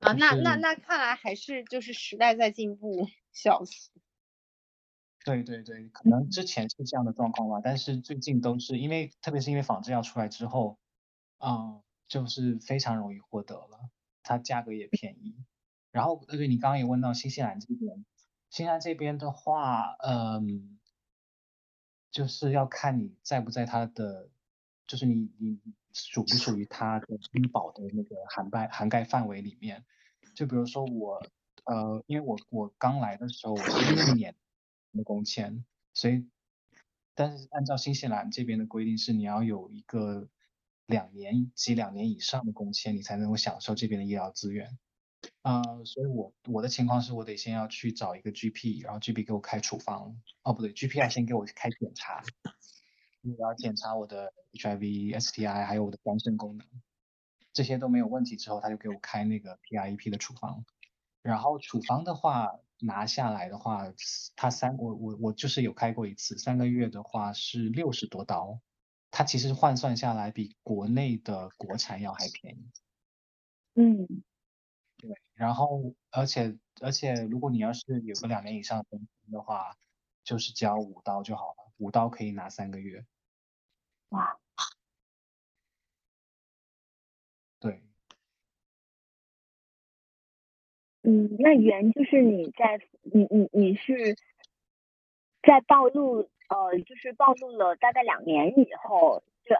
啊，那那那看来还是就是时代在进步，笑死。对对对，可能之前是这样的状况吧，但是最近都是因为，特别是因为仿制药出来之后，嗯，就是非常容易获得了，它价格也便宜。然后，呃，对你刚刚也问到新西兰这边，新西兰这边的话，嗯，就是要看你在不在它的，就是你你属不属于它的医保的那个涵盖涵盖范围里面。就比如说我，呃，因为我我刚来的时候我是六年的工签，所以，但是按照新西兰这边的规定是你要有一个两年及两年以上的工签，你才能够享受这边的医疗资源。啊，所以我我的情况是我得先要去找一个 GP，然后 GP 给我开处方，哦不对，GP 要先给我开检查，我要检查我的 HIV、STI 还有我的肝肾功能，这些都没有问题之后，他就给我开那个 PrEP 的处方。然后处方的话拿下来的话，他三我我我就是有开过一次，三个月的话是六十多刀，它其实换算下来比国内的国产药还便宜。嗯对，然后而且而且如果你要是有个两年以上的话，就是交五刀就好了，五刀可以拿三个月。哇，嗯，那原就是你在你你你是在暴露呃，就是暴露了大概两年以后，就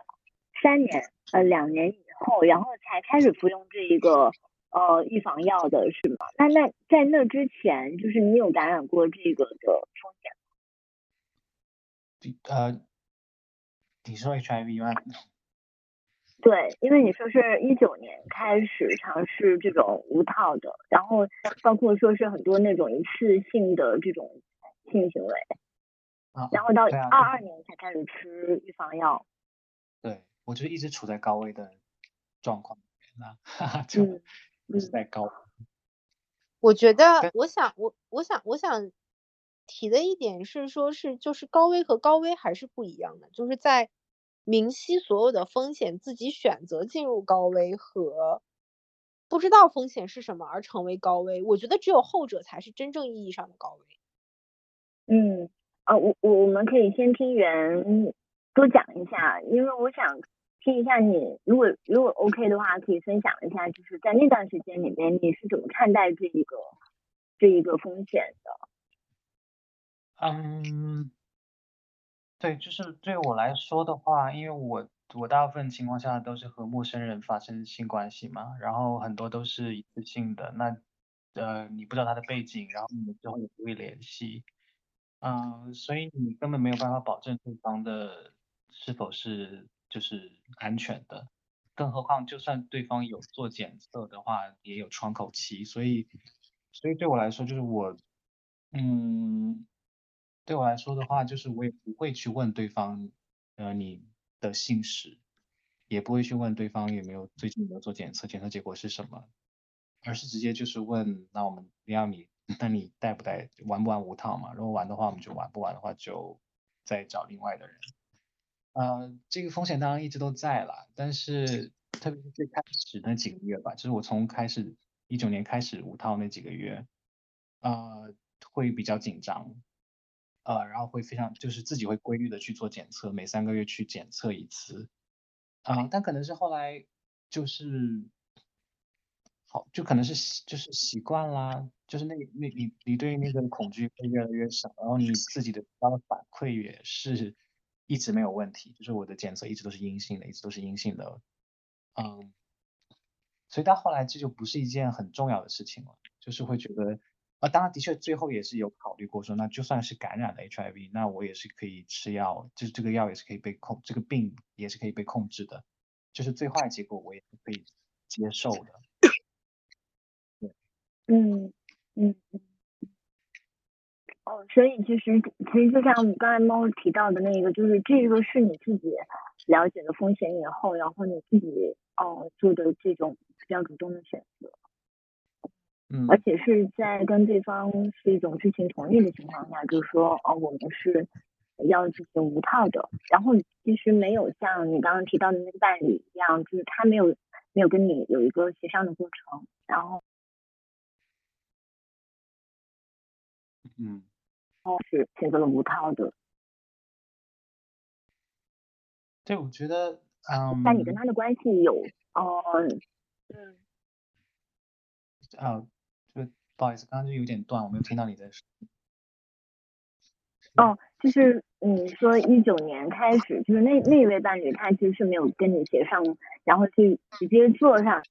三年呃两年以后，然后才开始服用这一个呃预防药的是吗？那那在那之前，就是你有感染过这个的风险？比呃，你说 HIV 吗？对，因为你说是一九年开始尝试这种无套的，然后包括说是很多那种一次性的这种性行为，啊，然后到二二年才开始吃预防药。对，我就一直处在高危的状况里面，那哈哈，就嗯一直在高。我觉得，我想，我我想，我想提的一点是说，是就是高危和高危还是不一样的，就是在明晰所有的风险，自己选择进入高危和不知道风险是什么而成为高危，我觉得只有后者才是真正意义上的高危。嗯，啊，我我我们可以先听袁多讲一下，因为我想听一下你，如果如果 OK 的话，可以分享一下，就是在那段时间里面你是怎么看待这一个这一个风险的？嗯，对，就是对我来说的话，因为我我大部分情况下都是和陌生人发生性关系嘛，然后很多都是一次性的，那呃你不知道他的背景，然后你们之后也不会联系，嗯，所以你根本没有办法保证对方的是否是就是安全的。更何况，就算对方有做检测的话，也有窗口期，所以，所以对我来说，就是我，嗯，对我来说的话，就是我也不会去问对方，呃，你的姓氏，也不会去问对方有没有最近有没有做检测，检测结果是什么，而是直接就是问，那我们要你，那你带不带，玩不玩无套嘛？如果玩的话，我们就玩；不玩的话，就再找另外的人。呃，这个风险当然一直都在了，但是特别是最开始那几个月吧，就是我从开始一九年开始五套那几个月，呃，会比较紧张，呃，然后会非常就是自己会规律的去做检测，每三个月去检测一次，啊，但可能是后来就是好，就可能是就是习惯啦，就是那那你你对那个恐惧会越来越少，然后你自己的反馈也是。一直没有问题，就是我的检测一直都是阴性的，一直都是阴性的，嗯，所以到后来这就不是一件很重要的事情了，就是会觉得，啊，当然的确最后也是有考虑过说，那就算是感染了 HIV，那我也是可以吃药，就是这个药也是可以被控，这个病也是可以被控制的，就是最坏结果我也是可以接受的，嗯嗯。哦，所以其实其实就像刚才猫提到的那个，就是这个是你自己了解了风险以后，然后你自己哦做的这种比较主动的选择，嗯，而且是在跟对方是一种知情同意的情况下，就是说哦我们是要进行无套的，然后其实没有像你刚刚提到的那个伴侣一样，就是他没有没有跟你有一个协商的过程，然后，嗯。是选择了无套的，对，我觉得，嗯，那你跟他的关系有，哦，嗯，啊，就不好意思，刚刚就有点断，我没有听到你在说。哦，就是你说一九年开始，就是那那位伴侣，他其实是没有跟你协商，然后就直接做上。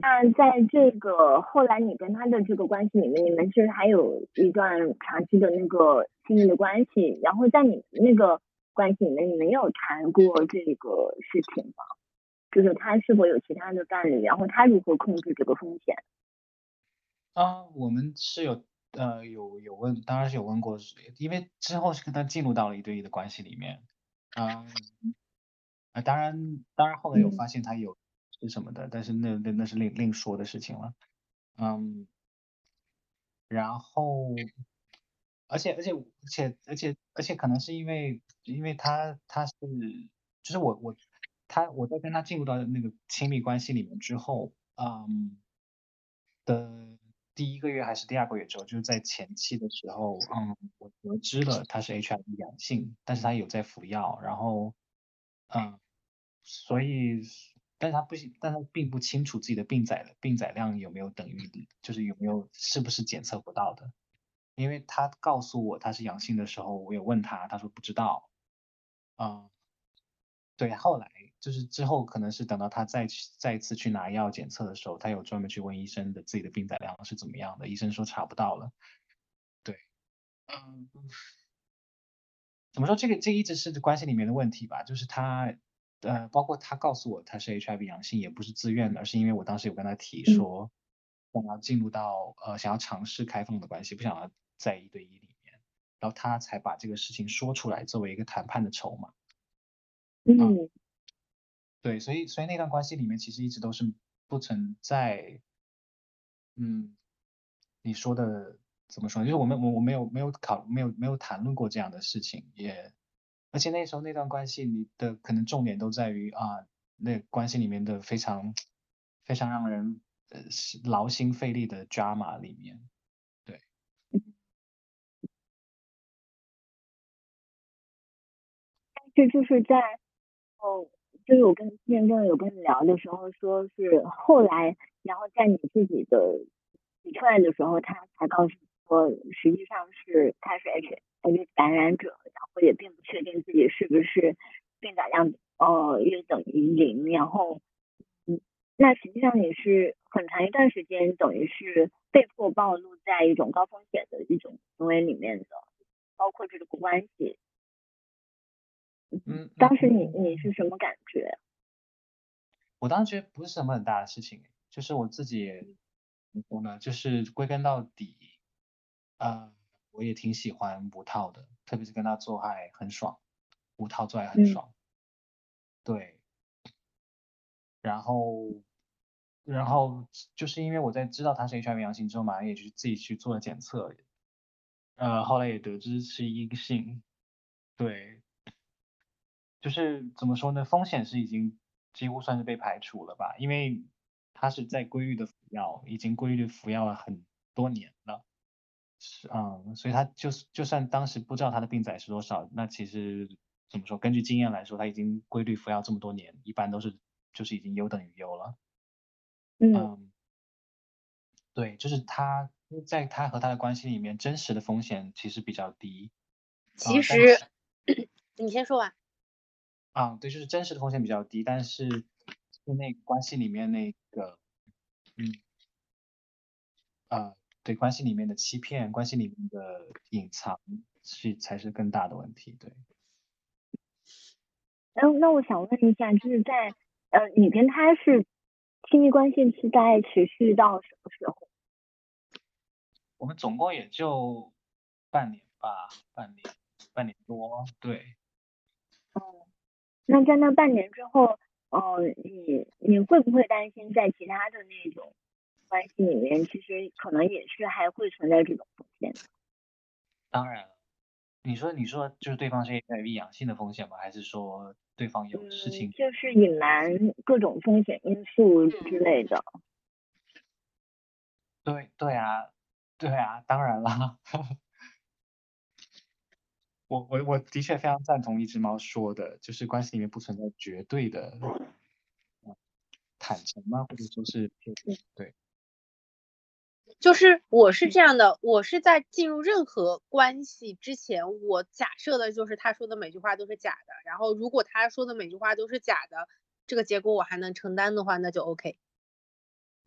那在这个后来你跟他的这个关系里面，你们是还有一段长期的那个亲密的关系，然后在你那个关系里面，你没有谈过这个事情吗？就是他是否有其他的伴侣，然后他如何控制这个风险？啊，我们是有呃有有问，当然是有问过，因为之后是跟他进入到了一对一的关系里面，啊啊，当然当然后来有发现他有。是什么的？但是那那那是另另说的事情了，嗯，然后，而且而且而且而且而且可能是因为因为他他是就是我我他我在跟他进入到那个亲密关系里面之后，嗯的第一个月还是第二个月之后，就是在前期的时候，嗯，我得知了他是 HIV 阳性，但是他有在服药，然后，嗯，所以。但是他不，但他并不清楚自己的病载的病载量有没有等于，就是有没有是不是检测不到的，因为他告诉我他是阳性的时候，我有问他，他说不知道，嗯，对，后来就是之后可能是等到他再去再一次去拿药检测的时候，他有专门去问医生的自己的病载量是怎么样的，医生说查不到了，对，嗯，怎么说这个这一直是关系里面的问题吧，就是他。呃，包括他告诉我他是 HIV 阳性，也不是自愿的，而是因为我当时有跟他提说，想要进入到呃想要尝试开放的关系，不想要在一对一里面，然后他才把这个事情说出来，作为一个谈判的筹码。嗯，对，所以所以那段关系里面其实一直都是不存在，嗯，你说的怎么说？就是我们我我没有没有考没有没有谈论过这样的事情，也。而且那时候那段关系，你的可能重点都在于啊，那关系里面的非常非常让人呃劳心费力的 drama 里面，对。但是就是在哦，就是我跟面正有跟你聊的时候，说是后来，然后在你自己的提出来的时候，他才告诉说，实际上是他是 H H 感染者，然后也并不确定自己是不是病载量呃约等于零，然后嗯，那实际上也是很长一段时间，等于是被迫暴露在一种高风险的一种行为里面的，包括这个关系。嗯，当时你你是什么感觉？我当时觉得不是什么很大的事情，就是我自己也怎么说呢，就是归根到底，啊、我也挺喜欢吴涛的，特别是跟他做爱很爽，吴涛做爱很嗯。爽，对，然后，然后就是因为我在知道他是 HIV 阳性之后，马上也去自己去做了检测，呃，后来也得知是阴性，对，就是怎么说呢，风险是已经几乎算是被排除了吧，因为他是在规律的服药，已经规律地服药了很多年了，是嗯，所以他就是就算当时不知道他的病载是多少，那其实怎么说，根据经验来说，他已经规律服药这么多年，一般都是就是已经优等于优了。嗯嗯，对，就是他在他和他的关系里面，真实的风险其实比较低。其实是 你先说完。啊，对，就是真实的风险比较低，但是就那个关系里面那个，嗯，啊，对，关系里面的欺骗，关系里面的隐藏是才是更大的问题，对。那那我想问一下，就是在呃，你跟他是亲密关系是大概持续到什么时候？我们总共也就半年吧，半年，半年多，对。那在那半年之后，呃，你你会不会担心在其他的那种关系里面，其实可能也是还会存在这种风险？当然了，你说你说就是对方是 HIV 阳性的风险吗？还是说对方有事情嗯，？就是隐瞒各种风险因素之类的。对对啊，对啊，当然了。我我我的确非常赞同一只猫说的，就是关系里面不存在绝对的呃坦诚吗？或者说是对，就是我是这样的，我是在进入任何关系之前，我假设的就是他说的每句话都是假的，然后如果他说的每句话都是假的，这个结果我还能承担的话，那就 OK。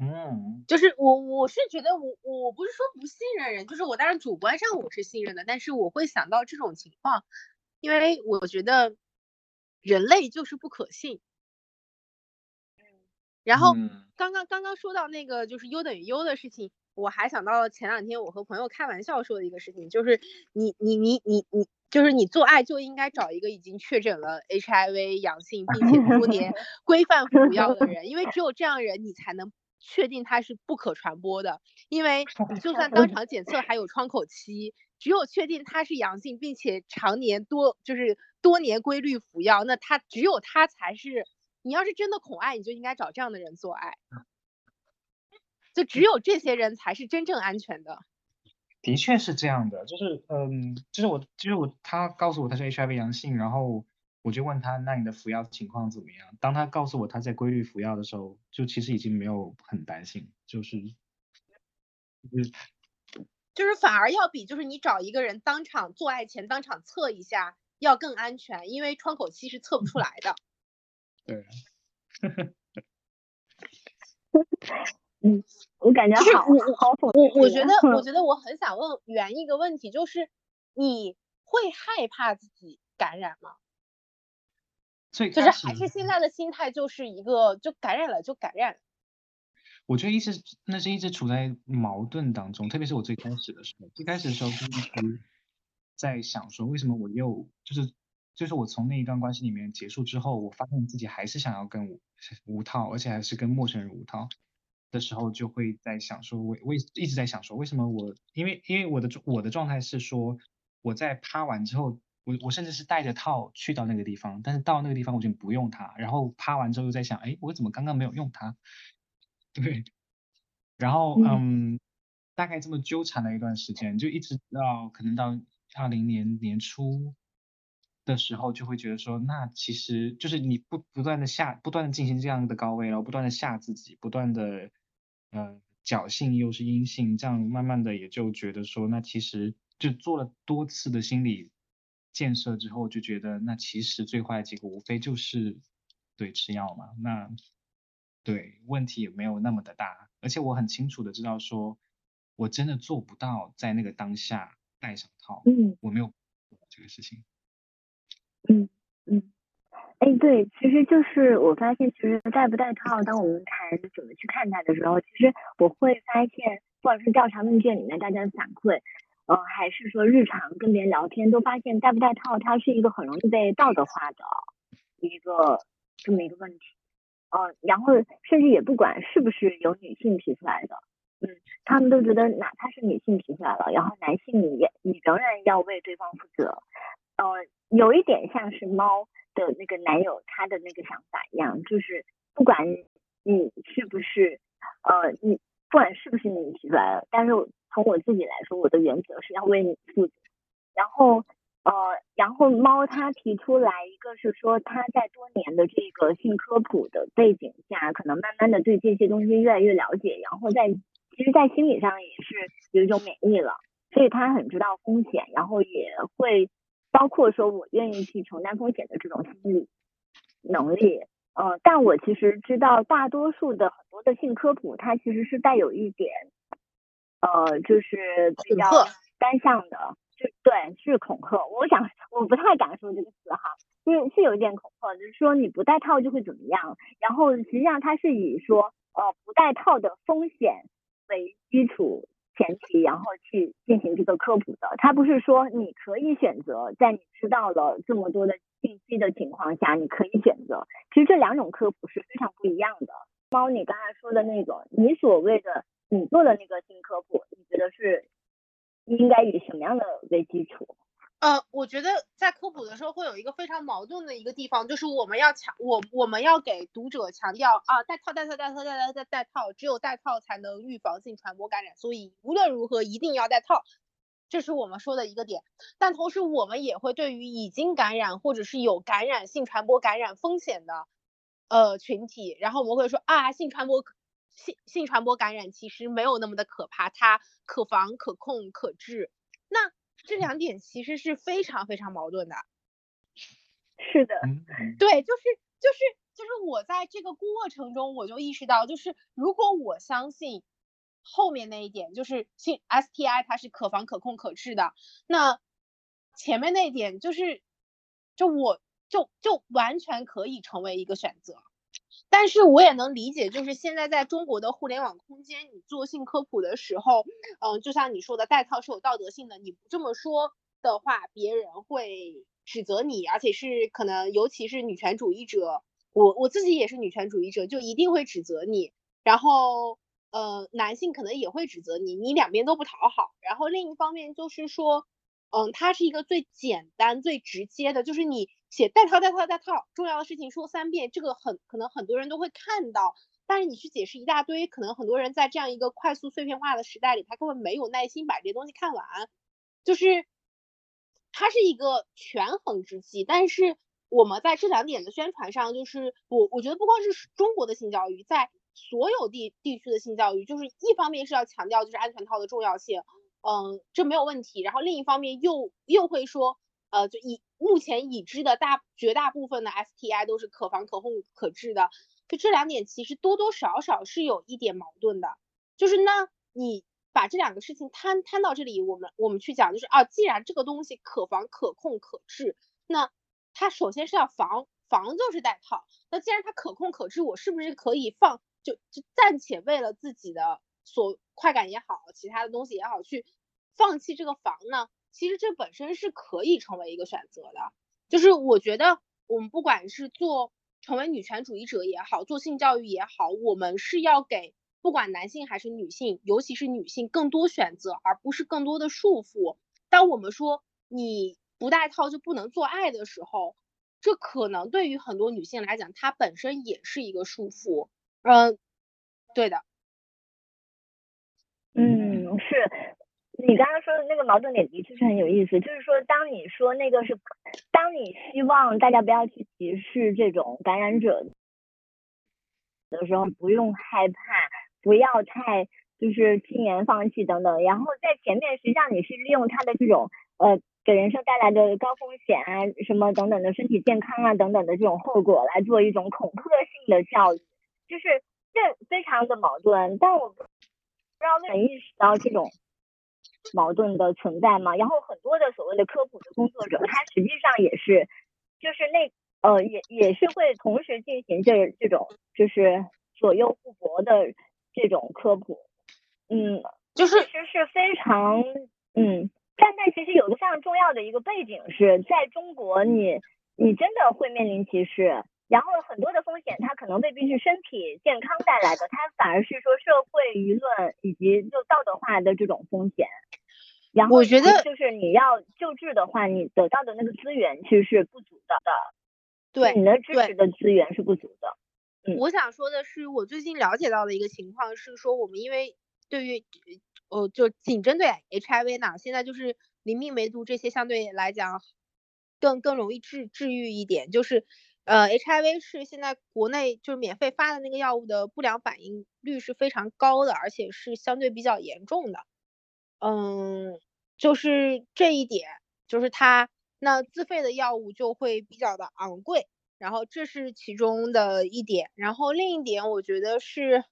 嗯就是我我是觉得我我不是说不信任人，就是我当然主观上我是信任的，但是我会想到这种情况，因为我觉得人类就是不可信。然后嗯刚刚刚刚说到那个就是 U 等于 U 的事情，我还想到了前两天我和朋友开玩笑说的一个事情，就是你你你你你，就是你做爱就应该找一个已经确诊了 HIV 阳性并且多 年规范服药的人，因为只有这样人你才能确定它是不可传播的，因为你就算当场检测还有窗口期，只有确定它是阳性并且常年多就是多年规律服药，那它只有它才是。你要是真的恐爱，你就应该找这样的人做爱，就只有这些人才是真正安全的。的确是这样的，就是嗯，就是我就是我，他告诉我他是 HIV 阳性，然后我就问他，那你的服药情况怎么样？当他告诉我他在规律服药的时候，就其实已经没有很担心，就是就是就是反而要比就是你找一个人当场做爱前当场测一下要更安全，因为窗口期是测不出来的。对，嗯，我感觉就是好我我好讽我我觉得我觉得我很想问圆一个问题，就是你会害怕自己感染吗？就是最开始还是现在的心态就是一个就感染了就感染了。我觉得一直那是一直处在矛盾当中，特别是我最开始的时候，最开始的时候就一直在想说，为什么我又就是就是我从那一段关系里面结束之后，我发现自己还是想要跟吴吴涛，而且还是跟陌生人吴涛的时候，就会在想说，我我一直在想说，为什么我因为因为我的我的状态是说，我在趴完之后。我我甚至是带着套去到那个地方，但是到那个地方我就不用它，然后趴完之后又在想，哎，我怎么刚刚没有用它？对，然后嗯，大概这么纠缠了一段时间，就一直到可能到二零年年初的时候，就会觉得说，那其实就是你不不断的下，不断的进行这样的高位，然后不断的吓自己，不断的呃侥幸又是阴性，这样慢慢的也就觉得说，那其实就做了多次的心理建设之后，就觉得那其实最坏的结果无非就是对吃药嘛，那。对，问题也没有那么的大，而且我很清楚的知道说，我真的做不到在那个当下戴上套，嗯我没有这个事情。嗯嗯，哎，对，其实就是我发现，其实戴不戴套，当我们谈怎么去看待的时候，其实我会发现，不管是调查问卷里面大家的反馈，呃，还是说日常跟别人聊天，都发现戴不戴套，它是一个很容易被道德化的一个这么一个问题。呃，然后甚至也不管是不是由女性提出来的，嗯，他们都觉得哪怕是女性提出来了，然后男性你也你仍然要为对方负责。呃，有一点像是猫的那个男友他的那个想法一样，就是不管你是不是呃你不管是不是你提出来了，但是从我自己来说，我的原则是要为你负责。然后呃，然后猫它提出来一个是说它在多年的这个性科普的背景下，可能慢慢的对这些东西越来越了解，然后在其实，在心理上也是有一种免疫了，所以他很知道风险，然后也会。包括说我愿意去承担风险的这种心理能力，嗯，但我其实知道大多数的很多的性科普，它其实是带有一点，呃，就是比较单向的，就对，是恐吓。我想我不太敢说这个词哈，是是有一点恐吓，就是说你不戴套就会怎么样，然后实际上它是以说呃不戴套的风险为基础。前提，然后去进行这个科普的，它不是说你可以选择在你知道了这么多的信息的情况下，你可以选择。其实这两种科普是非常不一样的。猫，你刚才说的那种，你所谓的你做的那个性科普，你觉得是应该以什么样的为基础？呃，我觉得在科普的时候会有一个非常矛盾的一个地方，就是我们要强我我们要给读者强调啊，戴套戴套戴套戴戴戴戴套，只有戴套才能预防性传播感染，所以无论如何一定要戴套，这是我们说的一个点。但同时我们也会对于已经感染或者是有感染性传播感染风险的呃群体，然后我们会说啊，性传播性性传播感染其实没有那么的可怕，它可防可控可治。那这两点其实是非常非常矛盾的，是的，对，就是就是就是我在这个过程中，我就意识到，就是如果我相信后面那一点，就是性 STI 它是可防可控可治的，那前面那一点就是，就我就就完全可以成为一个选择。但是我也能理解，就是现在在中国的互联网空间，你做性科普的时候，嗯，就像你说的，戴套是有道德性的，你不这么说的话，别人会指责你，而且是可能，尤其是女权主义者，我我自己也是女权主义者，就一定会指责你。然后，呃，男性可能也会指责你，你两边都不讨好。然后另一方面就是说，嗯，它是一个最简单、最直接的，就是你。写带套带套带套，重要的事情说三遍，这个很可能很多人都会看到，但是你去解释一大堆，可能很多人在这样一个快速碎片化的时代里，他根本没有耐心把这些东西看完，就是它是一个权衡之计。但是我们在这两点的宣传上，就是我我觉得不光是中国的性教育，在所有地地区的性教育，就是一方面是要强调就是安全套的重要性，嗯，这没有问题，然后另一方面又又会说。呃，就已目前已知的大绝大部分的 STI 都是可防可控可治的，就这两点其实多多少少是有一点矛盾的。就是那你把这两个事情摊摊到这里，我们我们去讲，就是啊，既然这个东西可防可控可治，那它首先是要防防就是戴套。那既然它可控可治，我是不是可以放就就暂且为了自己的所快感也好，其他的东西也好，去放弃这个防呢？其实这本身是可以成为一个选择的，就是我觉得我们不管是做成为女权主义者也好，做性教育也好，我们是要给不管男性还是女性，尤其是女性更多选择，而不是更多的束缚。当我们说你不戴套就不能做爱的时候，这可能对于很多女性来讲，它本身也是一个束缚。嗯，对的。嗯，是。你刚刚说的那个矛盾点的确是很有意思，就是说，当你说那个是，当你希望大家不要去歧视这种感染者的时候，不用害怕，不要太就是轻言放弃等等，然后在前面实际上你是利用他的这种呃给人生带来的高风险啊什么等等的身体健康啊等等的这种后果来做一种恐吓性的教育，就是这非常的矛盾，但我不知道为什么意识到这种。矛盾的存在嘛，然后很多的所谓的科普的工作者，他实际上也是就是那呃也也是会同时进行这这种就是左右互搏的这种科普，嗯，就是其实是非常嗯，但但其实有个非常重要的一个背景是在中国你你真的会面临歧视。然后很多的风险，它可能未必是身体健康带来的，它反而是说社会舆论以及就道德化的这种风险。然后我觉得就是你要救治的话，你得到的那个资源其实是不足的。对，你的支持的资源是不足的。嗯，我想说的是，我最近了解到的一个情况是说，我们因为对于呃就仅针对 HIV 呢，现在就是淋病梅毒这些相对来讲更更容易治治愈一点，就是。呃，HIV 是现在国内就是免费发的那个药物的不良反应率是非常高的，而且是相对比较严重的。嗯，就是这一点，就是它那自费的药物就会比较的昂贵，然后这是其中的一点。然后另一点，我觉得是，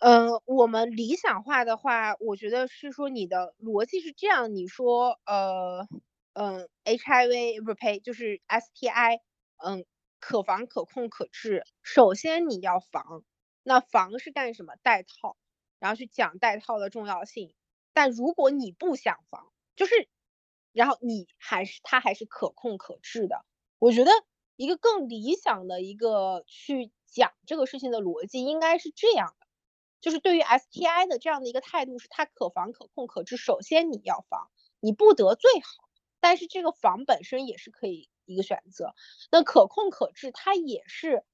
呃，我们理想化的话，我觉得是说你的逻辑是这样，你说，呃，嗯，HIV 不是呸，就是 STI。嗯，可防可控可治。首先你要防，那防是干什么？戴套，然后去讲戴套的重要性。但如果你不想防，就是，然后你还是它还是可控可治的。我觉得一个更理想的一个去讲这个事情的逻辑应该是这样的，就是对于 STI 的这样的一个态度是它可防可控可治。首先你要防，你不得最好，但是这个防本身也是可以。一个选择，那可控可治，它也是，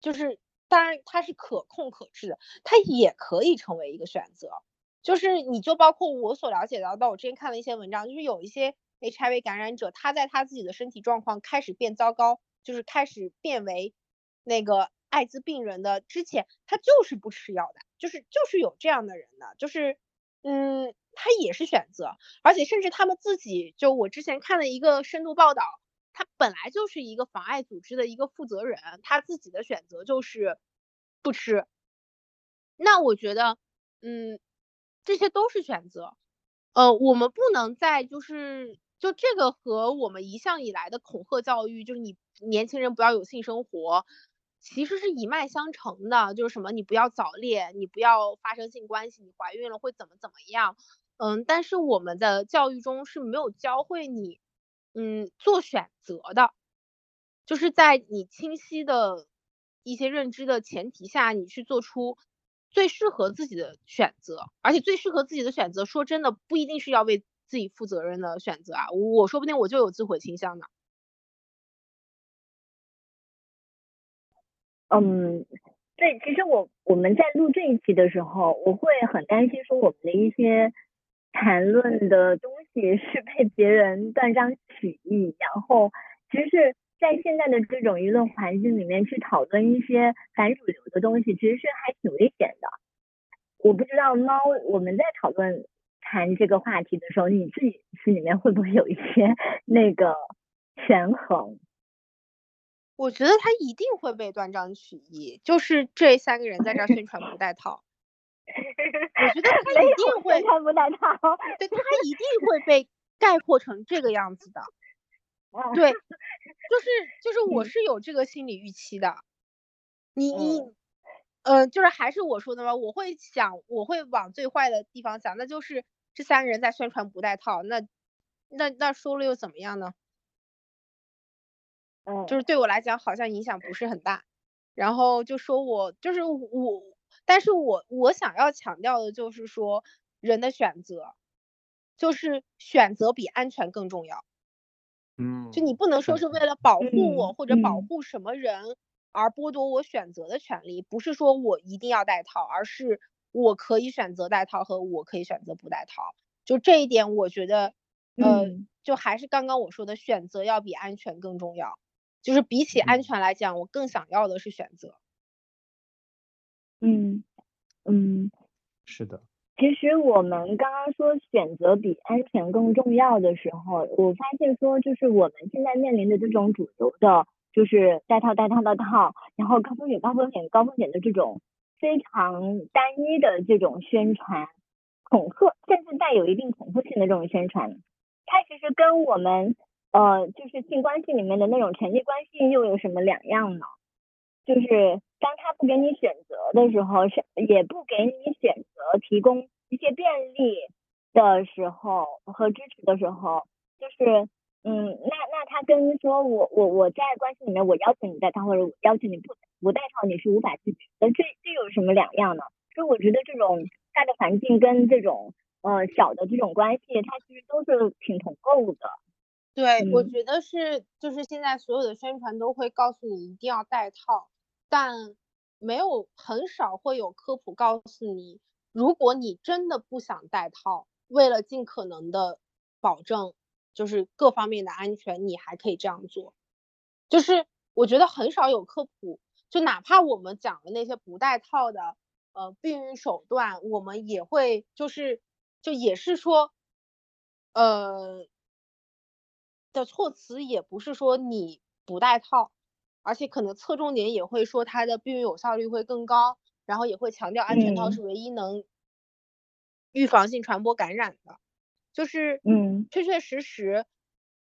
就是当然它是可控可治的，它也可以成为一个选择。就是你就包括我所了解到的，我之前看了一些文章，就是有一些 HIV 感染者，他在他自己的身体状况开始变糟糕，就是开始变为那个艾滋病人的之前，他就是不吃药的，就是就是有这样的人的，就是嗯。他也是选择，而且甚至他们自己就我之前看了一个深度报道，他本来就是一个妨碍组织的一个负责人，他自己的选择就是不吃。那我觉得，嗯，这些都是选择。呃，我们不能再就是就这个和我们一向以来的恐吓教育，就是你年轻人不要有性生活。其实是一脉相承的，就是什么你不要早恋，你不要发生性关系，你怀孕了会怎么怎么样？嗯，但是我们的教育中是没有教会你，嗯，做选择的，就是在你清晰的一些认知的前提下，你去做出最适合自己的选择，而且最适合自己的选择，说真的不一定是要为自己负责任的选择啊，我说不定我就有自毁倾向呢。嗯，对，其实我我们在录这一期的时候，我会很担心说我们的一些谈论的东西是被别人断章取义，然后其实是在现在的这种舆论环境里面去讨论一些反主流的东西，其实是还挺危险的。我不知道猫，我们在讨论谈这个话题的时候，你自己心里面会不会有一些那个权衡？我觉得他一定会被断章取义，就是这三个人在这儿宣传不带套。我觉得他一定会宣传不带套，对他一定会被概括成这个样子的。对，就是就是我是有这个心理预期的。你你，呃，就是还是我说的嘛，我会想，我会往最坏的地方想，那就是这三个人在宣传不带套，那那那说了又怎么样呢？嗯，就是对我来讲好像影响不是很大，然后就说我就是我，但是我我想要强调的就是说人的选择，就是选择比安全更重要。嗯，就你不能说是为了保护我或者保护什么人而剥夺我选择的权利，不是说我一定要戴套，而是我可以选择戴套和我可以选择不戴套。就这一点，我觉得，呃，就还是刚刚我说的选择要比安全更重要。就是比起安全来讲，我更想要的是选择。嗯嗯，是的。其实我们刚刚说选择比安全更重要的时候，我发现说就是我们现在面临的这种主流的，就是带套带套的套，然后高风险高风险高风险的这种非常单一的这种宣传，恐吓，甚至带有一定恐吓性的这种宣传，它其实跟我们。呃，就是性关系里面的那种权利关系又有什么两样呢？就是当他不给你选择的时候，是也不给你选择提供一些便利的时候和支持的时候，就是嗯，那那他跟说我我我在关系里面我要求你戴套或者要求你不不戴套，你是无法拒绝的，这这有什么两样呢？所以我觉得这种大的环境跟这种呃小的这种关系，它其实都是挺同构的。对，我嗯觉得是，就是现在所有的宣传都会告诉你一定要戴套，但没有很少会有科普告诉你，如果你真的不想戴套，为了尽可能的保证就是各方面的安全，你还可以这样做。就是我觉得很少有科普，就哪怕我们讲的那些不戴套的呃避孕手段，我们也会就是就也是说，呃的措辞也不是说你不戴套，而且可能侧重点也会说它的避孕有效率会更高，然后也会强调安全套嗯。是唯一能预防性传播感染的，就是嗯。确确实实，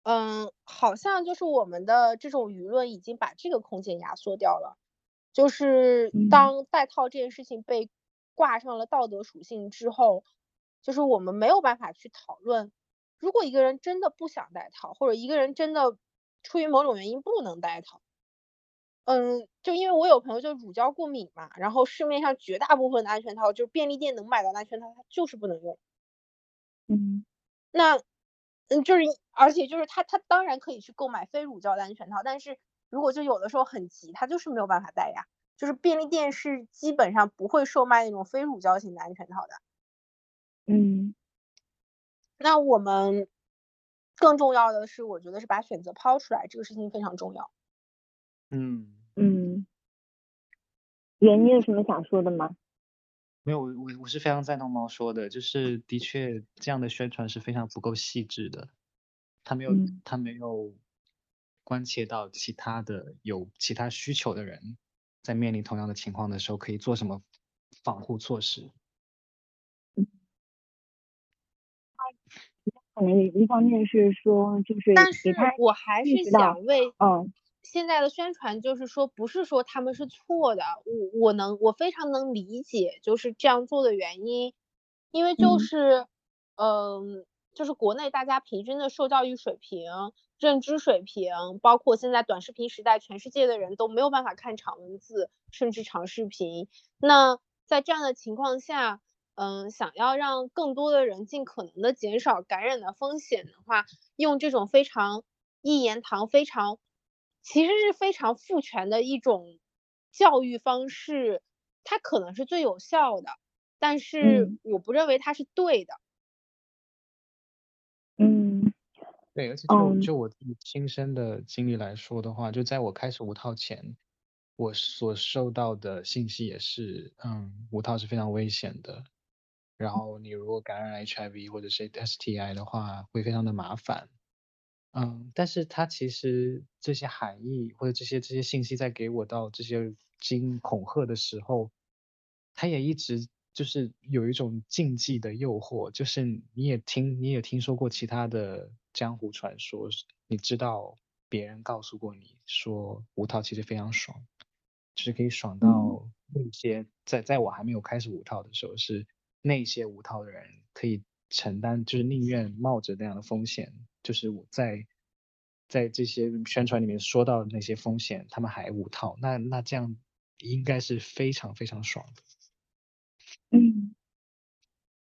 嗯，好像就是我们的这种舆论已经把这个空间压缩掉了，就是嗯。当戴套这件事情被挂上了道德属性之后，就是我们没有办法去讨论，如果一个人真的不想戴套，或者一个人真的出于某种原因不能戴套，嗯，就因为我有朋友就乳胶过敏嘛，然后市面上绝大部分的安全套，就是便利店能买到的安全套，它就是不能用。嗯那，嗯，就是而且就是他他当然可以去购买非乳胶的安全套，但是如果就有的时候很急，他就是没有办法戴呀。就是便利店是基本上不会售卖那种非乳胶型的安全套的。嗯那我们更重要的是，我觉得是把选择抛出来，这个事情非常重要。嗯，嗯，圆，你有什么想说的吗？没有，我我我是非常赞同猫说的，就是的确这样的宣传是非常不够细致的，他没有嗯他没有关切到其他的有其他需求的人，在面临同样的情况的时候可以做什么防护措施。可能一方面是说，就是但是我还是想为嗯。现在的宣传，就是说不是说他们是错的，我我能我非常能理解就是这样做的原因，因为就嗯。是嗯、就是国内大家平均的受教育水平、认知水平，包括现在短视频时代，全世界的人都没有办法看长文字，甚至长视频。那在这样的情况下，嗯，想要让更多的人尽可能的减少感染的风险的话，用这种非常一言堂、非常其实是非常父权的一种教育方式，它可能是最有效的，但是嗯我不认为它是对的。嗯对，而且就嗯就我自己亲身的经历来说的话，就在我开始无套前，我所收到的信息也是，嗯，无套是非常危险的。然后你如果感染 HIV 或者是 STI 的话，会非常的麻烦。嗯，但是它其实这些含义或者这些这些信息在给我到这些经恐吓的时候，它也一直就是有一种禁忌的诱惑，就是你也听你也听说过其他的江湖传说，你知道别人告诉过你说无套其实非常爽，就是可以爽嗯到那些在在我还没有开始无套的时候，是那些无套的人可以承担，就是宁愿冒着那样的风险，就是我在在这些宣传里面说到的那些风险，他们还无套，那那这样应该是非常非常爽的。嗯，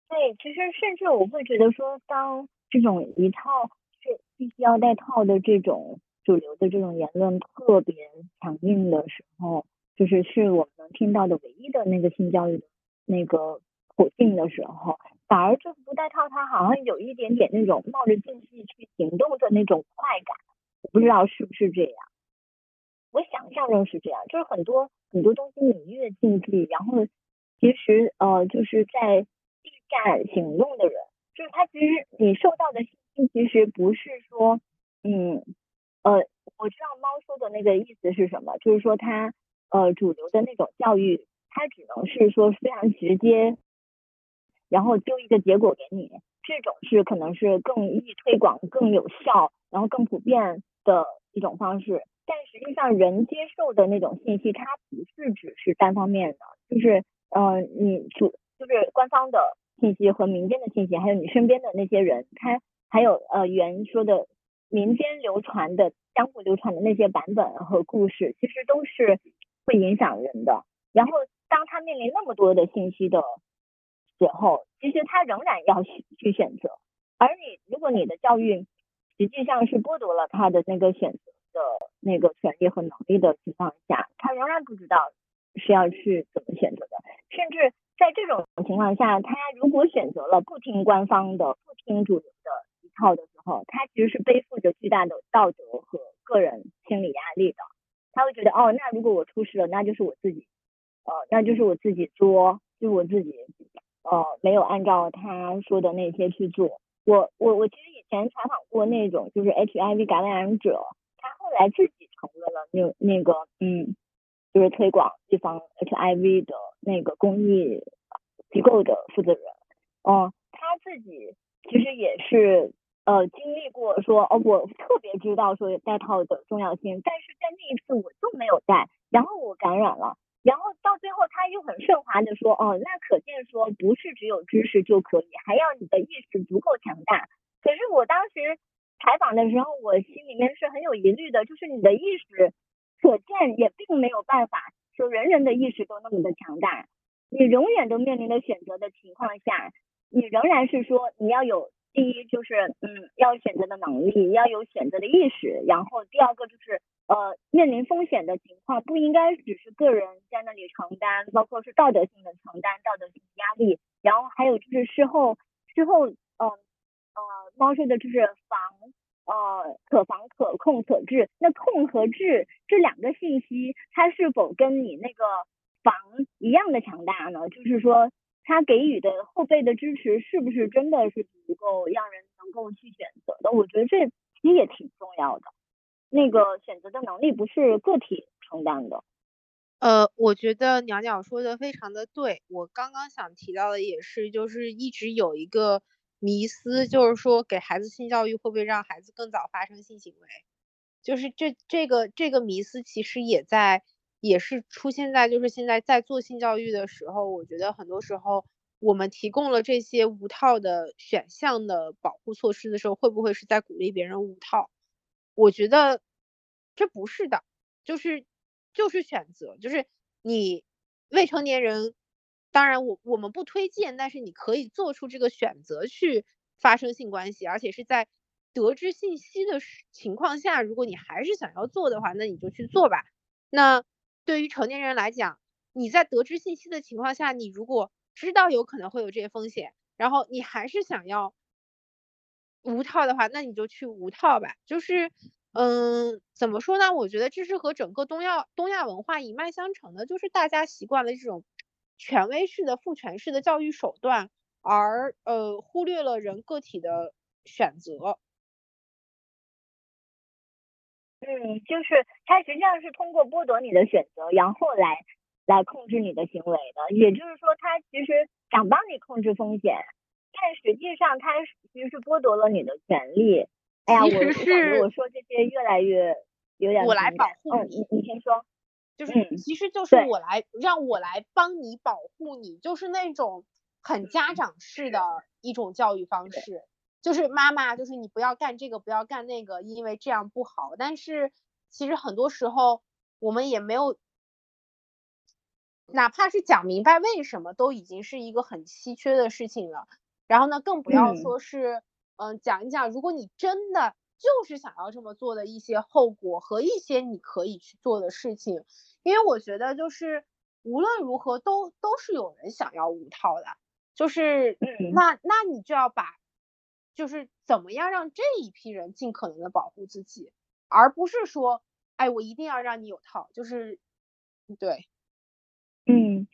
对，其实甚至我会觉得说，当这种一套是必须要戴套的这种主流的这种言论特别强硬的时候，就是是我们能听到的唯一的那个性教育的那个口径的时候，反而这不带套，它好像有一点点那种冒着禁忌去行动的那种快感，我不知道是不是这样。我想象中是这样，就是很多很多东西你越禁忌，然后其实呃就是在地站行动的人，就是他其实你受到的信息其实不是说，嗯呃，我知道猫说的那个意思是什么，就是说他呃主流的那种教育，它只能是说非常直接，然后丢一个结果给你，这种是可能是更易推广、更有效，然后更普遍的一种方式。但实际上，人接受的那种信息，它不是只是单方面的，就是呃，你主就是官方的信息和民间的信息，还有你身边的那些人，他还有呃原说的民间流传的、相互流传的那些版本和故事，其实都是会影响人的。然后，当他面临那么多的信息的时候，其实他仍然要去去选择。而你，如果你的教育实际上是剥夺了他的那个选择的那个权利和能力的情况下，他仍然不知道是要去怎么选择的。甚至在这种情况下，他如果选择了不听官方的、不听主流的一套的时候，他其实是背负着巨大的道德和个人心理压力的。他会觉得，哦，那如果我出事了，那就是我自己。呃，那就是我自己作，就是我自己，呃，没有按照他说的那些去做。我我我其实以前采访过那种就是 HIV 感染者，他后来自己成为了那那个嗯，就是推广预防 HIV 的那个公益机构的负责人。嗯，他自己其实也是呃经历过说，哦，我特别知道说戴套的重要性，但是在那一次我就没有戴，然后我感染了。然后到最后，他又很顺滑的说：“哦，那可见说不是只有知识就可以，还要你的意识足够强大。”可是我当时采访的时候，我心里面是很有疑虑的，就是你的意识可见也并没有办法说人人的意识都那么的强大。你永远都面临着选择的情况下，你仍然是说你要有第一就是嗯要选择的能力，要有选择的意识，然后第二个就是。呃，面临风险的情况不应该只是个人在那里承担，包括是道德性的承担、道德性的压力，然后还有就是事后事后，呃呃，猫说的就是防呃可防可控可治，那控和治这两个信息，它是否跟你那个防一样的强大呢？就是说，它给予的后备的支持是不是真的是足够让人能够去选择的？我觉得这其实也挺重要的。那个选择的能力不是个体承担的，呃，我觉得鸟鸟说的非常的对，我刚刚想提到的也是，就是一直有一个迷思，就是说给孩子性教育会不会让孩子更早发生性行为，就是这这个这个迷思其实也在也是出现在就是现在在做性教育的时候，我觉得很多时候我们提供了这些无套的选项的保护措施的时候，会不会是在鼓励别人无套？我觉得这不是的，就是就是选择，就是你未成年人，当然我我们不推荐，但是你可以做出这个选择去发生性关系，而且是在得知信息的情况下，如果你还是想要做的话，那你就去做吧。那对于成年人来讲，你在得知信息的情况下，你如果知道有可能会有这些风险，然后你还是想要。无套的话，那你就去无套吧。就是，嗯，怎么说呢？我觉得这是和整个东亚东亚文化一脉相承的，就是大家习惯了这种权威式的父权式的教育手段，而呃忽略了人个体的选择。嗯，就是它实际上是通过剥夺你的选择，然后来来控制你的行为的。也就是说，它其实想帮你控制风险。但实际上，他其实是剥夺了你的权利。哎呀，我感觉我说这些越来越有点我来保护你，你先说。就是，其实就是我来让我来帮你保护你，就是那种很家长式的一种教育方式。就是妈妈，就是你不要干这个，不要干那个，因为这样不好。但是其实很多时候我们也没有，哪怕是讲明白为什么，都已经是一个很稀缺的事情了。然后呢，更不要说是，嗯，讲一讲，如果你真的就是想要这么做的一些后果和一些你可以去做的事情，因为我觉得就是无论如何都都是有人想要无套的，就是那那你就要把，就是怎么样让这一批人尽可能的保护自己，而不是说，哎，我一定要让你有套，就是对，嗯，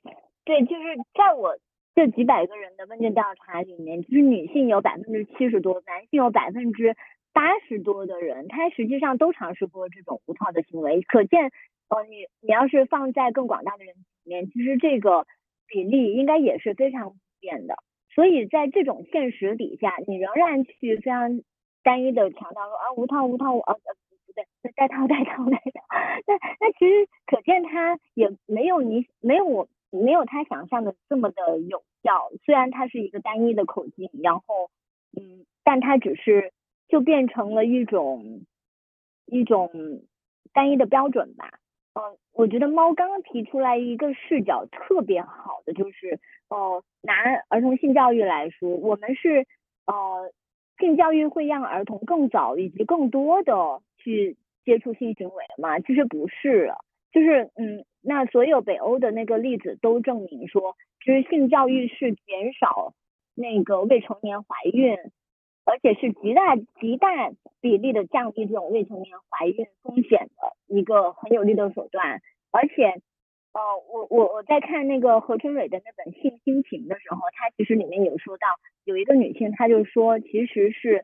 对，就是在我。这几百个人的问卷调查里面，就是女性有百分之七十多，男性有百分之八十多的人，他实际上都尝试过这种无套的行为。可见，呃，你你要是放在更广大的人里面，其实这个比例应该也是非常普遍的。所以在这种现实底下，你仍然去非常单一的强调说啊无套无套啊呃不对，带套带套带套，那那其实可见他也没有你没有我没有他想象的这么的有效，虽然它是一个单一的口径，然后嗯，但它只是就变成了一种一种单一的标准吧。嗯，我觉得猫刚刚提出来一个视角特别好的，就是哦，拿儿童性教育来说，我们是呃，性教育会让儿童更早以及更多的去接触性行为吗？其实不是，就是嗯，那所有北欧的那个例子都证明说，其实性教育是减少那个未成年怀孕。而且是极大极大比例的降低这种未成年怀孕风险的一个很有力的手段。而且，呃，我我我在看那个何春蕊的那本《性心情》的时候，他其实里面有说到，有一个女性，她就说，其实是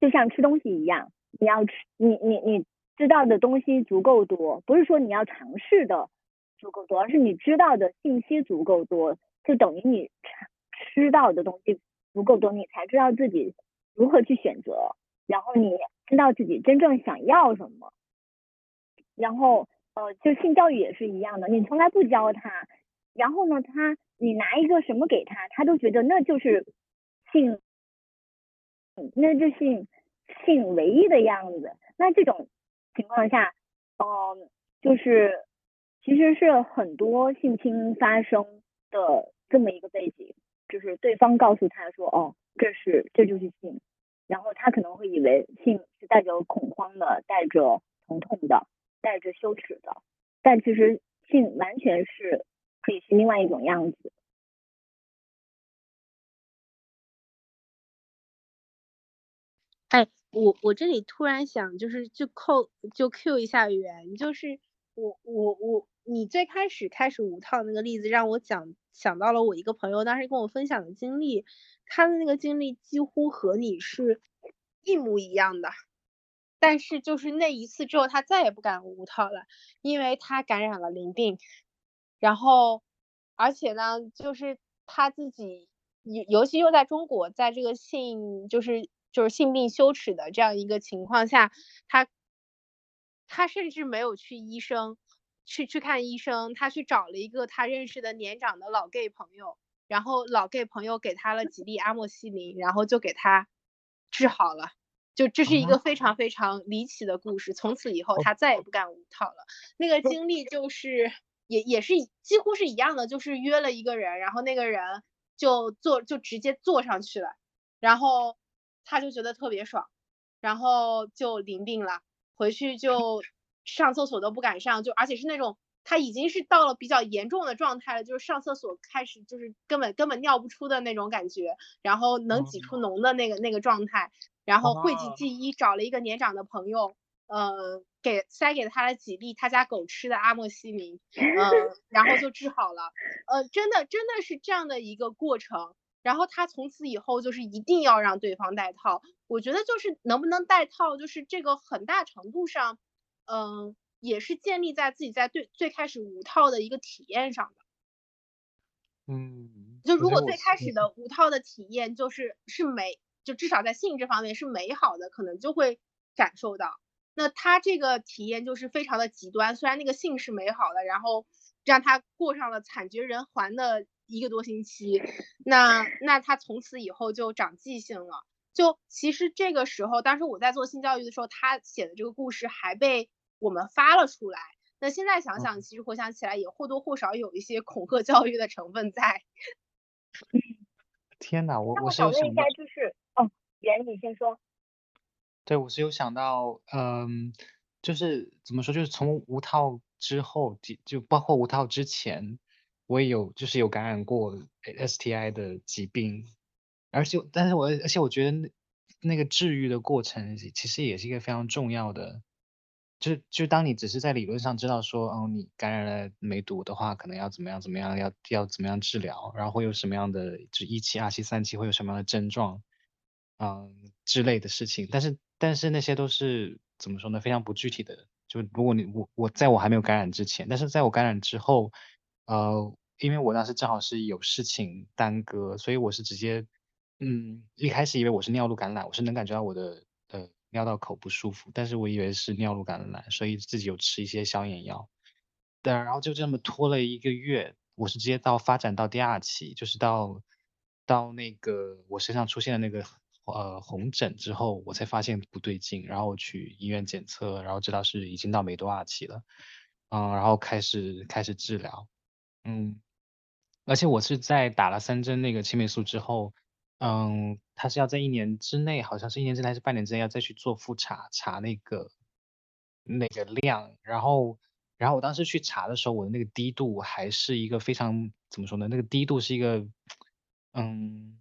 就像吃东西一样，你要吃你你你知道的东西足够多，不是说你要尝试的足够多，而是你知道的信息足够多，就等于你吃到的东西。足够多，你才知道自己如何去选择，然后你知道自己真正想要什么。然后，呃，就性教育也是一样的，你从来不教他，然后呢，他你拿一个什么给他，他都觉得那就是性，那就是性性唯一的样子。那这种情况下，嗯，就是其实是很多性侵发生的这么一个背景。就是对方告诉他说，哦，这是这就是性，然后他可能会以为性是带着恐慌的，带着疼痛的，带着羞耻的，但其实性完全是可以是另外一种样子。哎，我我这里突然想，就是就扣就 Q 一下圆，就是我我我。你最开始开始无套那个例子，让我讲想到了我一个朋友当时跟我分享的经历，他的那个经历几乎和你是一模一样的，但是就是那一次之后，他再也不敢无套了，因为他感染了淋病，然后而且呢，就是他自己尤尤其又在中国，在这个性就是就是性病羞耻的这样一个情况下，他他甚至没有去医生。去去看医生，他去找了一个他认识的年长的老 gay 朋友，然后老 gay 朋友给他了几粒阿莫西林，然后就给他治好了。就这是一个非常非常离奇的故事。从此以后，他再也不敢无套了。那个经历就是也也是几乎是一样的，就是约了一个人，然后那个人就坐就直接坐上去了，然后他就觉得特别爽，然后就淋病了，回去就。上厕所都不敢上，就而且是那种他已经是到了比较严重的状态了，就是上厕所开始就是根本根本尿不出的那种感觉，然后能挤出脓的那个那个状态，然后讳疾忌医找了一个年长的朋友，呃，给塞给他了几粒他家狗吃的阿莫西林，呃，然后就治好了，呃，真的真的是这样的一个过程，然后他从此以后就是一定要让对方戴套，我觉得就是能不能戴套，就是这个很大程度上。嗯，也是建立在自己在最最开始无套的一个体验上的。嗯，就如果最开始的无套的体验就是是美，就至少在性这方面是美好的，可能就会感受到。那他这个体验就是非常的极端，虽然那个性是美好的，然后让他过上了惨绝人寰的一个多星期，那那他从此以后就长记性了。就其实这个时候，当时我在做性教育的时候，他写的这个故事还被。我们发了出来，那现在想想，其实回想起来也或多或少有一些恐吓教育的成分在。天哪，我我是有想到，就是哦，袁你先说。对，我是有想到，嗯，就是怎么说，就是从无套之后，就就包括无套之前，我也有就是有感染过 STI 的疾病，而且但是我而且我觉得那那个治愈的过程其实也是一个非常重要的。就就当你只是在理论上知道说，哦，你感染了梅毒的话，可能要怎么样怎么样，要要怎么样治疗，然后会有什么样的，就一期、二期、三期会有什么样的症状，嗯之类的事情。但是但是那些都是怎么说呢？非常不具体的。就如果你我我在我还没有感染之前，但是在我感染之后，呃，因为我当时正好是有事情耽搁，所以我是直接嗯，一开始以为我是尿路感染，我是能感觉到我的呃尿道口不舒服，但是我以为是尿路感染，所以自己有吃一些消炎药。对，然后就这么拖了一个月，我是直接到发展到第二期，就是到到那个我身上出现了那个呃红疹之后，我才发现不对劲，然后我去医院检测，然后知道是已经到梅多二期了，嗯，然后开始开始治疗，嗯，而且我是在打了三针那个青霉素之后，嗯，他是要在一年之内，好像是一年之内还是半年之内要再去做复查，查那个那个量，然后。然后我当时去查的时候，我的那个低度还是一个非常怎么说呢？那个低度是一个，嗯，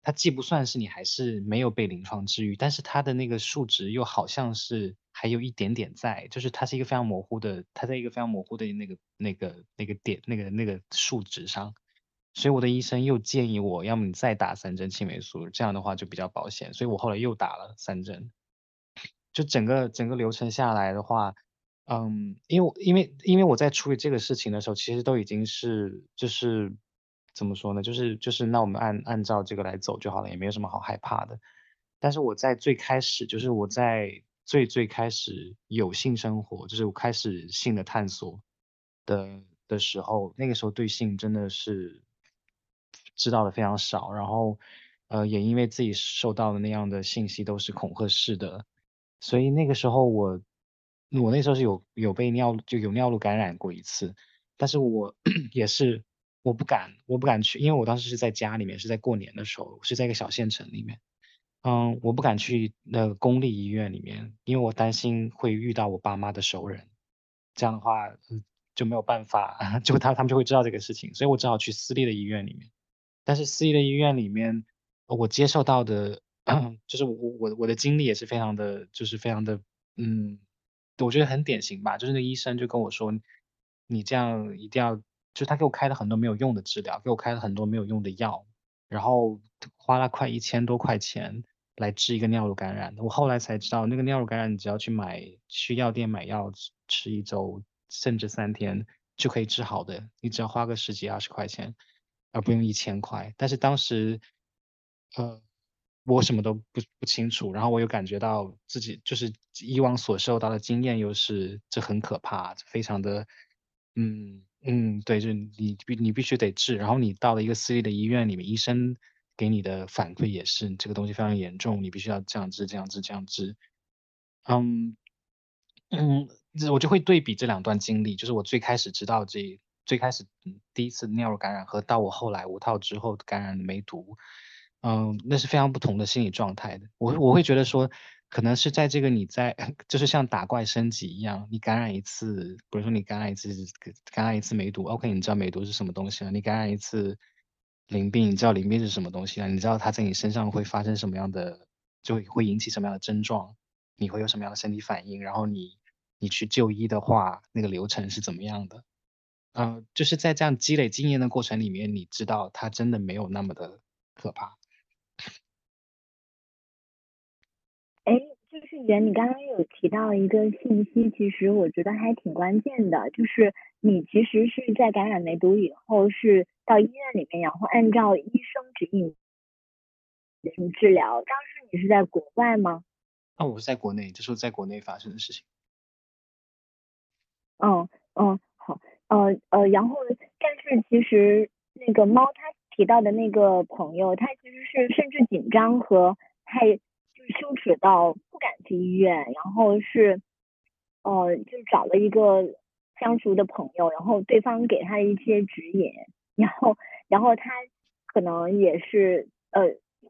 它既不算是你还是没有被临床治愈，但是它的那个数值又好像是还有一点点在，就是它是一个非常模糊的，它在一个非常模糊的那个那个那个点那个那个数值上，所以我的医生又建议我，要么你再打三针青霉素，这样的话就比较保险，所以我后来又打了三针，就整个整个流程下来的话。嗯，因为因为因为我在处理这个事情的时候，其实都已经是就是怎么说呢？就是就是那我们按按照这个来走就好了，也没有什么好害怕的。但是我在最开始，就是我在最最开始有性生活，就是我开始性的探索的的时候，那个时候对性真的是知道的非常少，然后呃也因为自己受到的那样的信息都是恐吓式的，所以那个时候我。我那时候是有有被尿就有尿路感染过一次，但是我 也是我不敢我不敢去，因为我当时是在家里面，是在过年的时候，是在一个小县城里面，嗯，我不敢去那个公立医院里面，因为我担心会遇到我爸妈的熟人，这样的话就没有办法，就他他们就会知道这个事情，所以我只好去私立的医院里面，但是私立的医院里面，我接受到的，就是我我我的经历也是非常的就是非常的嗯。我觉得很典型吧，就是那医生就跟我说，你这样一定要，就他给我开了很多没有用的治疗，给我开了很多没有用的药，然后花了快一千多块钱来治一个尿路感染的。我后来才知道，那个尿路感染你只要去买去药店买药吃一周甚至三天就可以治好的，你只要花个十几二十块钱，而不用一千块。但是当时，呃。我什么都不不清楚，然后我又感觉到自己就是以往所受到的经验又是这很可怕，非常的，嗯嗯，对，就你必你必须得治，然后你到了一个私立的医院里面，医生给你的反馈也是这个东西非常严重，你必须要这样治这样治这样治，嗯嗯，我就会对比这两段经历，就是我最开始知道这最开始第一次尿路感染和到我后来无套之后感染梅毒。嗯，那是非常不同的心理状态的。我我会觉得说，可能是在这个你在 就是像打怪升级一样，你感染一次，比如说你感染一次感染一次梅毒，OK，你知道梅毒是什么东西了？你感染一次淋病，你知道淋病是什么东西啊？你知道它在你身上会发生什么样的，就会引起什么样的症状？你会有什么样的身体反应？然后你你去就医的话，那个流程是怎么样的？嗯，就是在这样积累经验的过程里面，你知道它真的没有那么的可怕。就是袁，你刚刚有提到一个信息，其实我觉得还挺关键的，就是你其实是在感染梅毒以后，是到医院里面，然后按照医生指引进行治疗。当时你是在国外吗？啊，我是在国内，这是在国内发生的事情。嗯嗯，好，呃呃，然后但是其实那个猫它提到的那个朋友，他其实是甚至紧张和害。羞耻到不敢去医院，然后是，呃，就找了一个相熟的朋友，然后对方给他一些指引，然后，然后他可能也是呃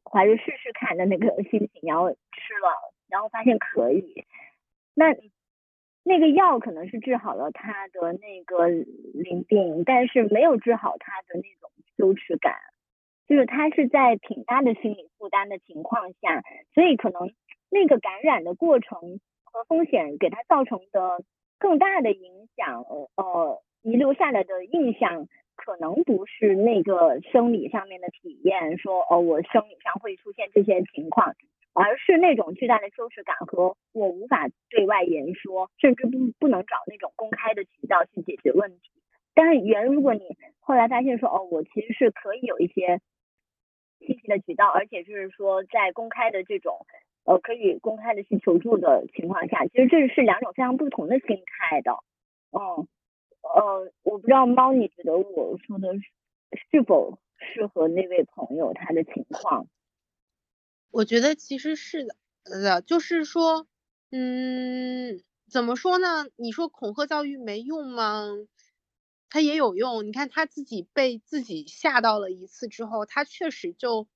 怀着试试看的那个心情，然后吃了，然后发现可以，那那个药可能是治好了他的那个淋病，但是没有治好他的那种羞耻感。就是他是在挺大的心理负担的情况下，所以可能那个感染的过程和风险给他造成的更大的影响，呃，遗留下来的印象可能不是那个生理上面的体验，说哦我生理上会出现这些情况，而是那种巨大的羞耻感和我无法对外言说，甚至不不能找那种公开的渠道去解决问题。但是原如果你后来发现说哦我其实是可以有一些。信息的渠道，而且就是说在公开的这种呃可以公开的去求助的情况下，其实这是两种非常不同的心态的。嗯，呃，我不知道猫，你觉得我说的是否适合那位朋友他的情况？我觉得其实是的，呃，就是说，嗯，怎么说呢？你说恐吓教育没用吗？他也有用。你看他自己被自己吓到了一次之后，他确实就，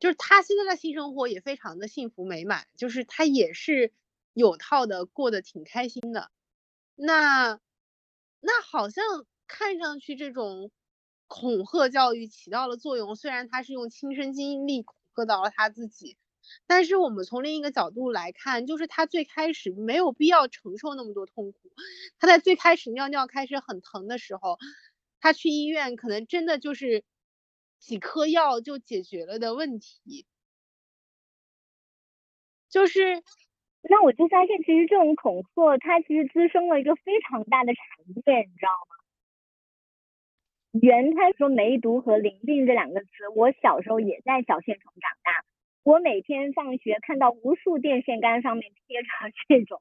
就是他现在的性生活也非常的幸福美满，就是他也是有套的过得挺开心的。那，那好像看上去这种恐吓教育起到了作用，虽然他是用亲身经历。恐吓到了他自己，但是我们从另一个角度来看，就是他最开始没有必要承受那么多痛苦。他在最开始尿尿开始很疼的时候，他去医院可能真的就是几颗药就解决了的问题。就是，那我就发现，其实这种恐吓，它其实滋生了一个非常大的产业，你知道吗？原他说梅毒和淋病这两个词，我小时候也在小县城长大。我每天放学看到无数电线杆上面贴着 这种，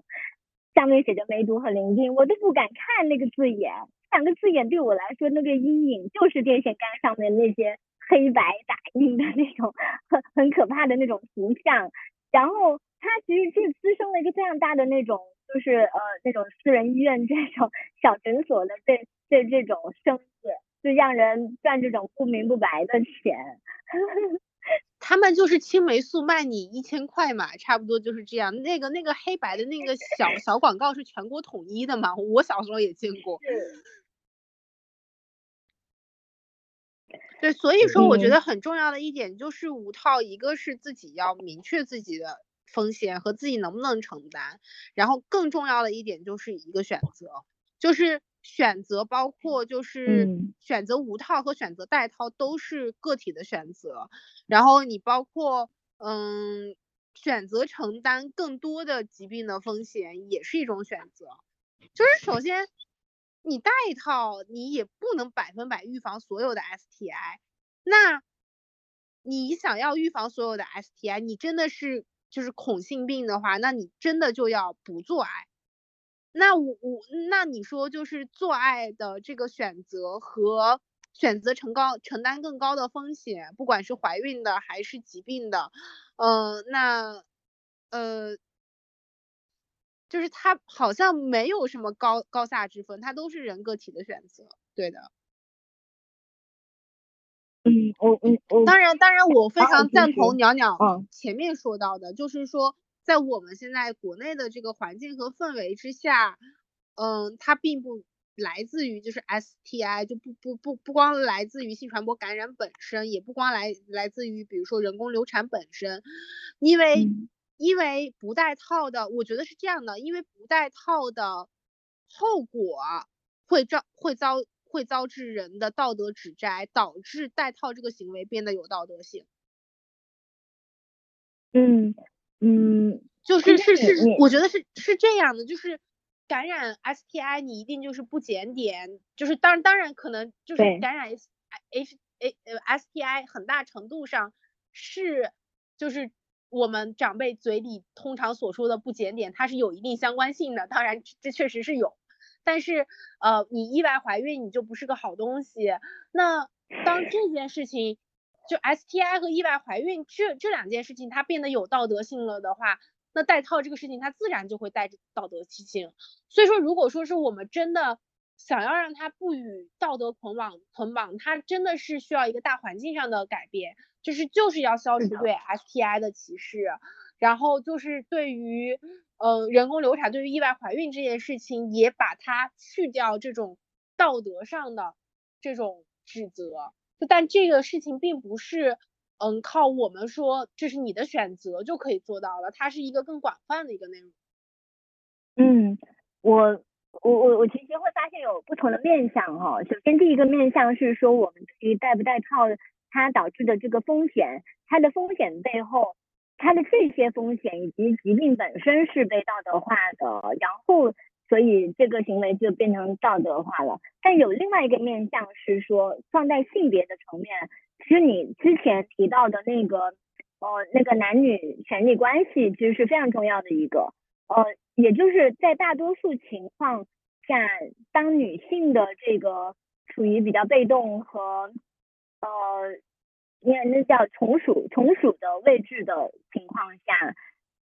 上面写着梅毒和淋病，我都不敢看那个字眼。两个字眼对我来说，那个阴影就是电线杆上面那些黑白打印的那种很很可怕的那种图像。然后它其实就滋生了一个非常大的那种，就是呃那种私人医院这种小诊所的这这这种生意。就让人赚这种不明不白的钱，他们就是青霉素卖你一千块嘛，差不多就是这样。那个那个黑白的那个小小广告是全国统一的嘛，我小时候也见过。对，所以说我觉得很重要的一点就是五套，一个是自己要明确自己的风险和自己能不能承担，然后更重要的一点就是一个选择，就是。选择包括就是选择无套和选择带套都是个体的选择，然后你包括嗯选择承担更多的疾病的风险也是一种选择，就是首先你带套你也不能百分百预防所有的 STI，那你想要预防所有的 STI，你真的是就是恐性病的话，那你真的就要不做爱。那我我那你说就是做爱的这个选择和选择承高承担更高的风险，不管是怀孕的还是疾病的，呃，那呃，就是它好像没有什么高高下之分，它都是人个体的选择，对的。嗯，我我我当然当然我非常赞同鸟鸟前面说到的，就是说。在我们现在国内的这个环境和氛围之下，嗯，它并不来自于就是 STI，就不不不不光来自于性传播感染本身，也不光来来自于比如说人工流产本身，因为因为不带套的，我觉得是这样的，因为不带套的后果会遭会遭会遭致人的道德指摘，导致带套这个行为变得有道德性。嗯。嗯，就是是是，我觉得是是这样的，就是感染 STI 你一定就是不检点，就是当当然可能就是感染 H H A 呃 STI 很大程度上是就是我们长辈嘴里通常所说的不检点，它是有一定相关性的，当然这确实是有，但是呃你意外怀孕你就不是个好东西，那当这件事情。就 STI 和意外怀孕这这两件事情，它变得有道德性了的话，那戴套这个事情它自然就会带着道德性。所以说，如果说是我们真的想要让它不与道德捆绑捆绑，它真的是需要一个大环境上的改变，就是就是要消除对 STI 的歧视，然后就是对于呃人工流产、对于意外怀孕这件事情，也把它去掉这种道德上的这种指责。但这个事情并不是，嗯，靠我们说这是你的选择就可以做到了，它是一个更广泛的一个内容。嗯，我我我我其实会发现有不同的面向哈。首先第一个面向是说我们对于带不带套它导致的这个风险，它的风险背后，它的这些风险以及疾病本身是被道德化的，然后所以这个行为就变成道德化了。但有另外一个面向是说，放在性别的层面，其实你之前提到的那个，呃，那个男女权利关系，其实是非常重要的一个，呃，也就是在大多数情况下，当女性的这个处于比较被动和，呃，那那叫从属从属的位置的情况下，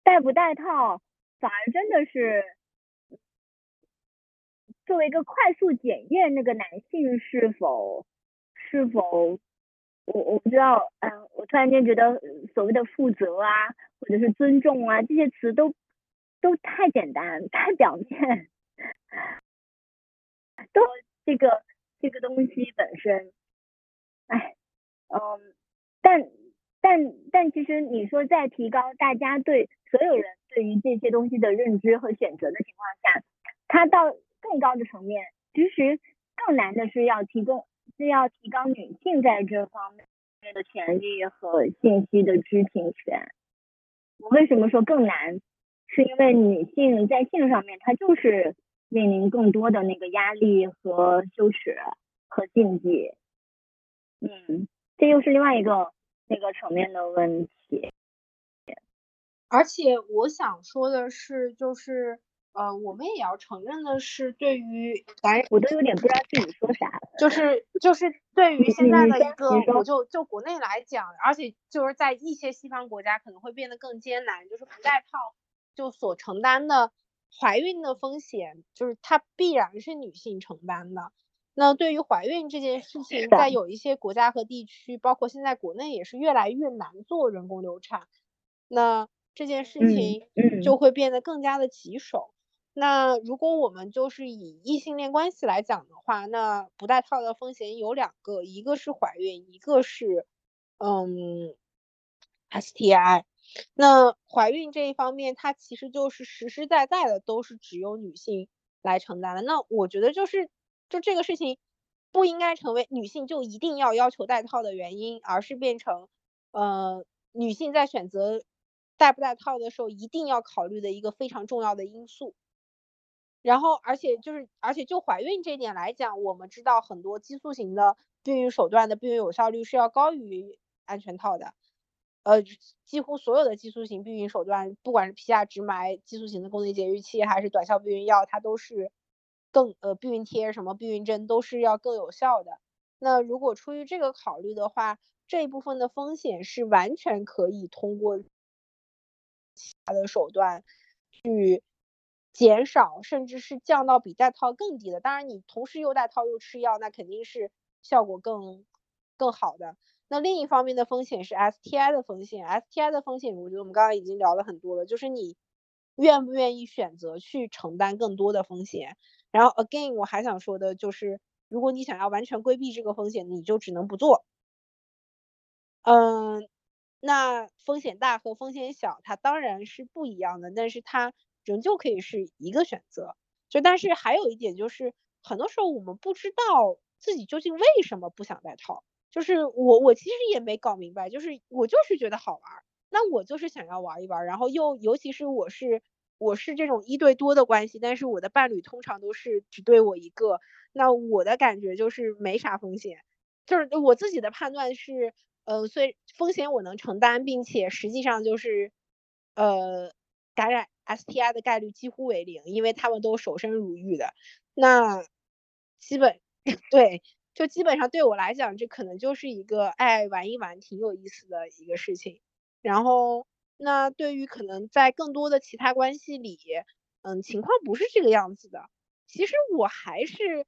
戴不戴套，反而真的是。作为一个快速检验那个男性是否是否，我我不知道，嗯，我突然间觉得所谓的负责啊，或者是尊重啊，这些词都都太简单，太表面，都这个这个东西本身，哎，嗯，但但但其实你说在提高大家对所有人对于这些东西的认知和选择的情况下，它到。更高的层面，其实更难的是要提供，是要提高女性在这方面的权利和信息的知情权。我为什么说更难？是因为女性在性上面，她就是面临更多的那个压力和羞耻和禁忌。嗯，这又是另外一个那个层面的问题。而且我想说的是，就是。呃，我们也要承认的是，对于咱我都有点不知道自己说啥了。就是就是对于现在的一个，我就就国内来讲，而且就是在一些西方国家可能会变得更艰难，就是不戴套就所承担的怀孕的风险，就是它必然是女性承担的。那对于怀孕这件事情，在有一些国家和地区，包括现在国内也是越来越难做人工流产，那这件事情就会变得更加的棘手。那如果我们就是以异性恋关系来讲的话，那不戴套的风险有两个，一个是怀孕，一个是嗯 STI。那怀孕这一方面，它其实就是实实在在的都是只有女性来承担的。那我觉得就是就这个事情不应该成为女性就一定要要求戴套的原因，而是变成呃女性在选择戴不戴套的时候一定要考虑的一个非常重要的因素。然后，而且就是，而且就怀孕这点来讲，我们知道很多激素型的避孕手段的避孕有效率是要高于安全套的。呃，几乎所有的激素型避孕手段，不管是皮下直埋、激素型的宫内节育器，还是短效避孕药，它都是更呃避孕贴、什么避孕针都是要更有效的。那如果出于这个考虑的话，这一部分的风险是完全可以通过其他的手段去。减少，甚至是降到比戴套更低的。当然，你同时又戴套又吃药，那肯定是效果更更好的。那另一方面的风险是 STI 的风险。STI 的风险，我觉得我们刚刚已经聊了很多了，就是你愿不愿意选择去承担更多的风险。然后 again，我还想说的就是，如果你想要完全规避这个风险，你就只能不做。嗯，那风险大和风险小，它当然是不一样的，但是它。仍旧可以是一个选择，就但是还有一点就是，很多时候我们不知道自己究竟为什么不想戴套。就是我我其实也没搞明白，就是我就是觉得好玩，那我就是想要玩一玩。然后又尤其是我是我是这种一对多的关系，但是我的伴侣通常都是只对我一个，那我的感觉就是没啥风险，就是我自己的判断是，呃，虽风险我能承担，并且实际上就是呃感染。STI 的概率几乎为零，因为他们都守身如玉的。那基本对，就基本上对我来讲，这可能就是一个爱玩一玩，挺有意思的一个事情。然后，那对于可能在更多的其他关系里，嗯，情况不是这个样子的。其实我还是，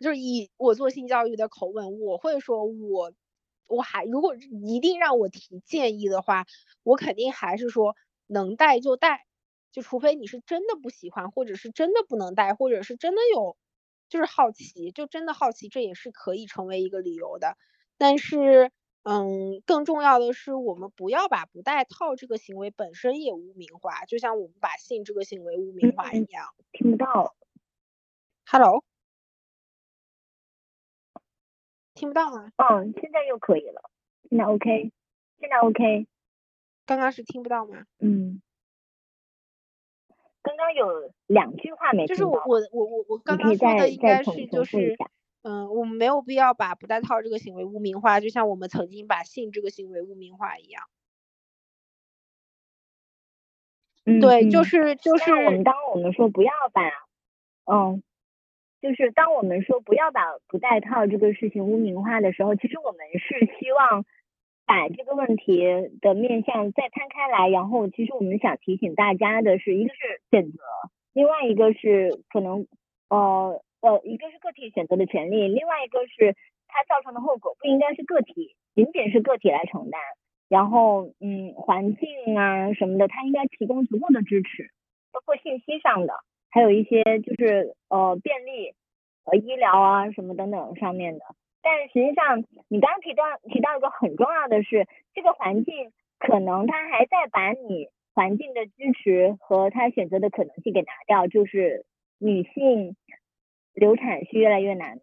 就是以我做性教育的口吻，我会说，我我还如果一定让我提建议的话，我肯定还是说。能带就带，就除非你是真的不喜欢，或者是真的不能带，或者是真的有，就是好奇，就真的好奇，这也是可以成为一个理由的。但是，嗯，更重要的是，我们不要把不带套这个行为本身也污名化，就像我们把性这个行为污名化一样。听不到，Hello，听不到吗？嗯，现在又可以了，现在 OK，现在 OK。刚刚是听不到吗？嗯，刚刚有两句话没就是，我我我我我刚刚说的应该是就是。嗯，我们没有必要把不戴套这个行为污名化，就像我们曾经把性这个行为污名化一样。嗯，对，就嗯是就是我们是当我们说不要把，嗯，就是当我们说不要把不戴套这个事情污名化的时候，其实我们是希望把这个问题的面向再摊开来，然后其实我们想提醒大家的是，一个是选择，另外一个是可能呃呃，一个是个体选择的权利，另外一个是它造成的后果不应该是个体仅仅是个体来承担。然后，嗯，环境啊什么的，它应该提供足够的支持，包括信息上的，还有一些就是呃便利，呃医疗啊什么等等上面的。但实际上，你刚刚提到提到一个很重要的是，这个环境可能它还在把你环境的支持和他选择的可能性给拿掉，就是女性流产是越来越难的。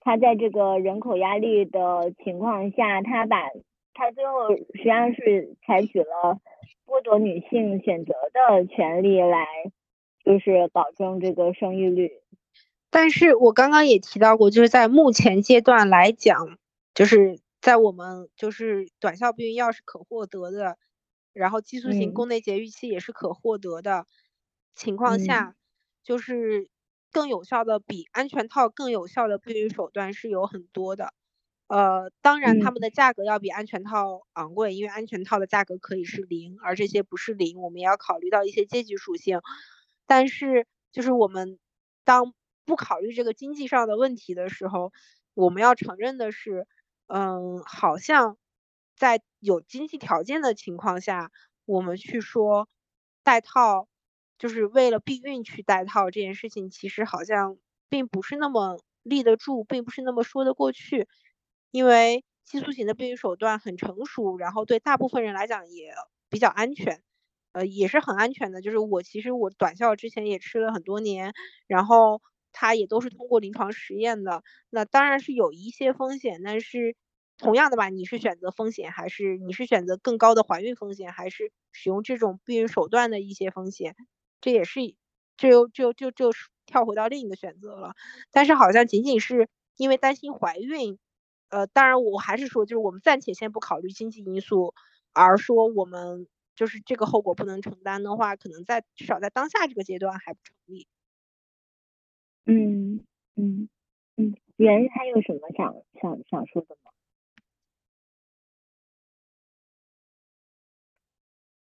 他在这个人口压力的情况下，他把他最后实际上是采取了剥夺女性选择的权利来，就是保证这个生育率。但是我刚刚也提到过，就是在目前阶段来讲，就是在我们就是短效避孕药是可获得的，然后激素型嗯宫内节育器也是可获得的情况下，就是更有效的比安全套更有效的避孕手段是有很多的。呃，当然它嗯们的价格要比安全套昂贵，因为安全套的价格可以是零，而这些不是零，我们也要考虑到一些阶级属性。但是就是我们当不考虑这个经济上的问题的时候，我们要承认的是，嗯，好像在有经济条件的情况下，我们去说戴套，就是为了避孕去戴套这件事情，其实好像并不是那么立得住，并不是那么说得过去，因为激素型的避孕手段很成熟，然后对大部分人来讲也比较安全。呃，也是很安全的。就是我其实我短效之前也吃了很多年，然后它也都是通过临床实验的。那当然是有一些风险，但是同样的吧，你是选择风险，还是你是选择更高的怀孕风险，还是使用这种避孕手段的一些风险，这也是这又就就就跳回到另一个选择了。但是好像仅仅是因为担心怀孕，呃，当然我还是说，就是我们暂且先不考虑经济因素，而说我们。就是这个后果不能承担的话，可能在至少在当下这个阶段还不成立。嗯嗯嗯，袁还有什么想想想说的吗？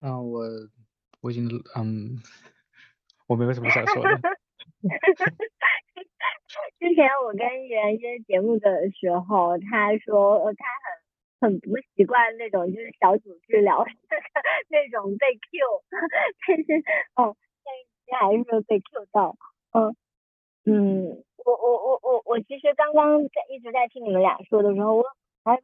嗯，我我已经嗯，我没有什么想说的。之前我跟袁约节目的时候，他说呃他很很不习惯那种就是小组治疗 那种被 Q，但是哦，但是还是被 Q 到，嗯嗯，我我我我我其实刚刚在一直在听你们俩说的时候，我还记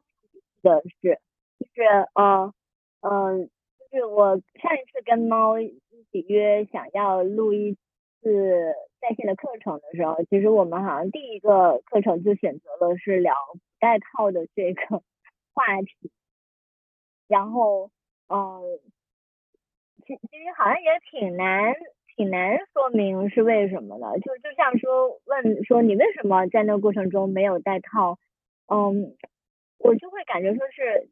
得是就是呃呃，就是我上一次跟猫一起约想要录一次在线的课程的时候，其实我们好像第一个课程就选择了是聊不带套的这个话题，然后呃，其其实好像也挺难挺难说明是为什么的，就就像说问说你为什么在那个过程中没有带套，嗯，我就会感觉说是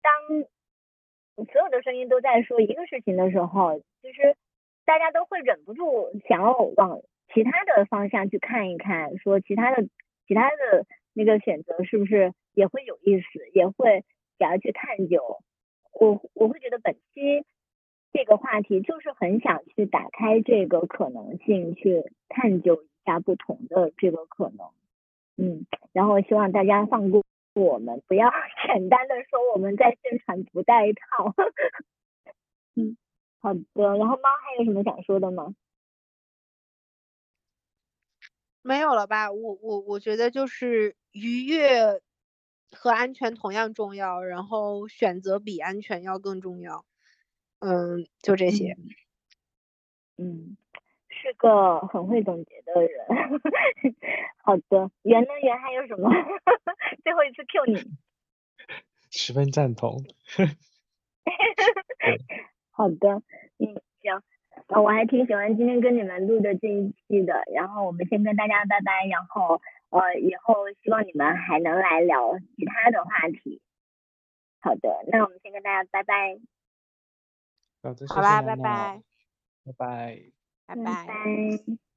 当所有的声音都在说一个事情的时候，其实大家都会忍不住想要往其他的方向去看一看，说其他的其他的那个选择是不是也会有意思，也会想要去探究。我我会觉得本期这个话题就是很想去打开这个可能性，去探究一下不同的这个可能。嗯，然后希望大家放过我们，不要 简单的说我们在宣传不带套。嗯，好的。然后猫还有什么想说的吗？没有了吧？我我我觉得就是愉悦和安全同样重要，然后选择比安全要更重要。嗯，就这些。嗯，是个很会总结的人。好的，圆的圆还有什么？最后一次 Q 你。十分赞同。好的，嗯，行。啊，我还挺喜欢今天跟你们录的这一期的。然后我们先跟大家拜拜，然后呃，以后希望你们还能来聊其他的话题。好的，那我们先跟大家拜拜。好啦拜拜。拜拜。拜。拜。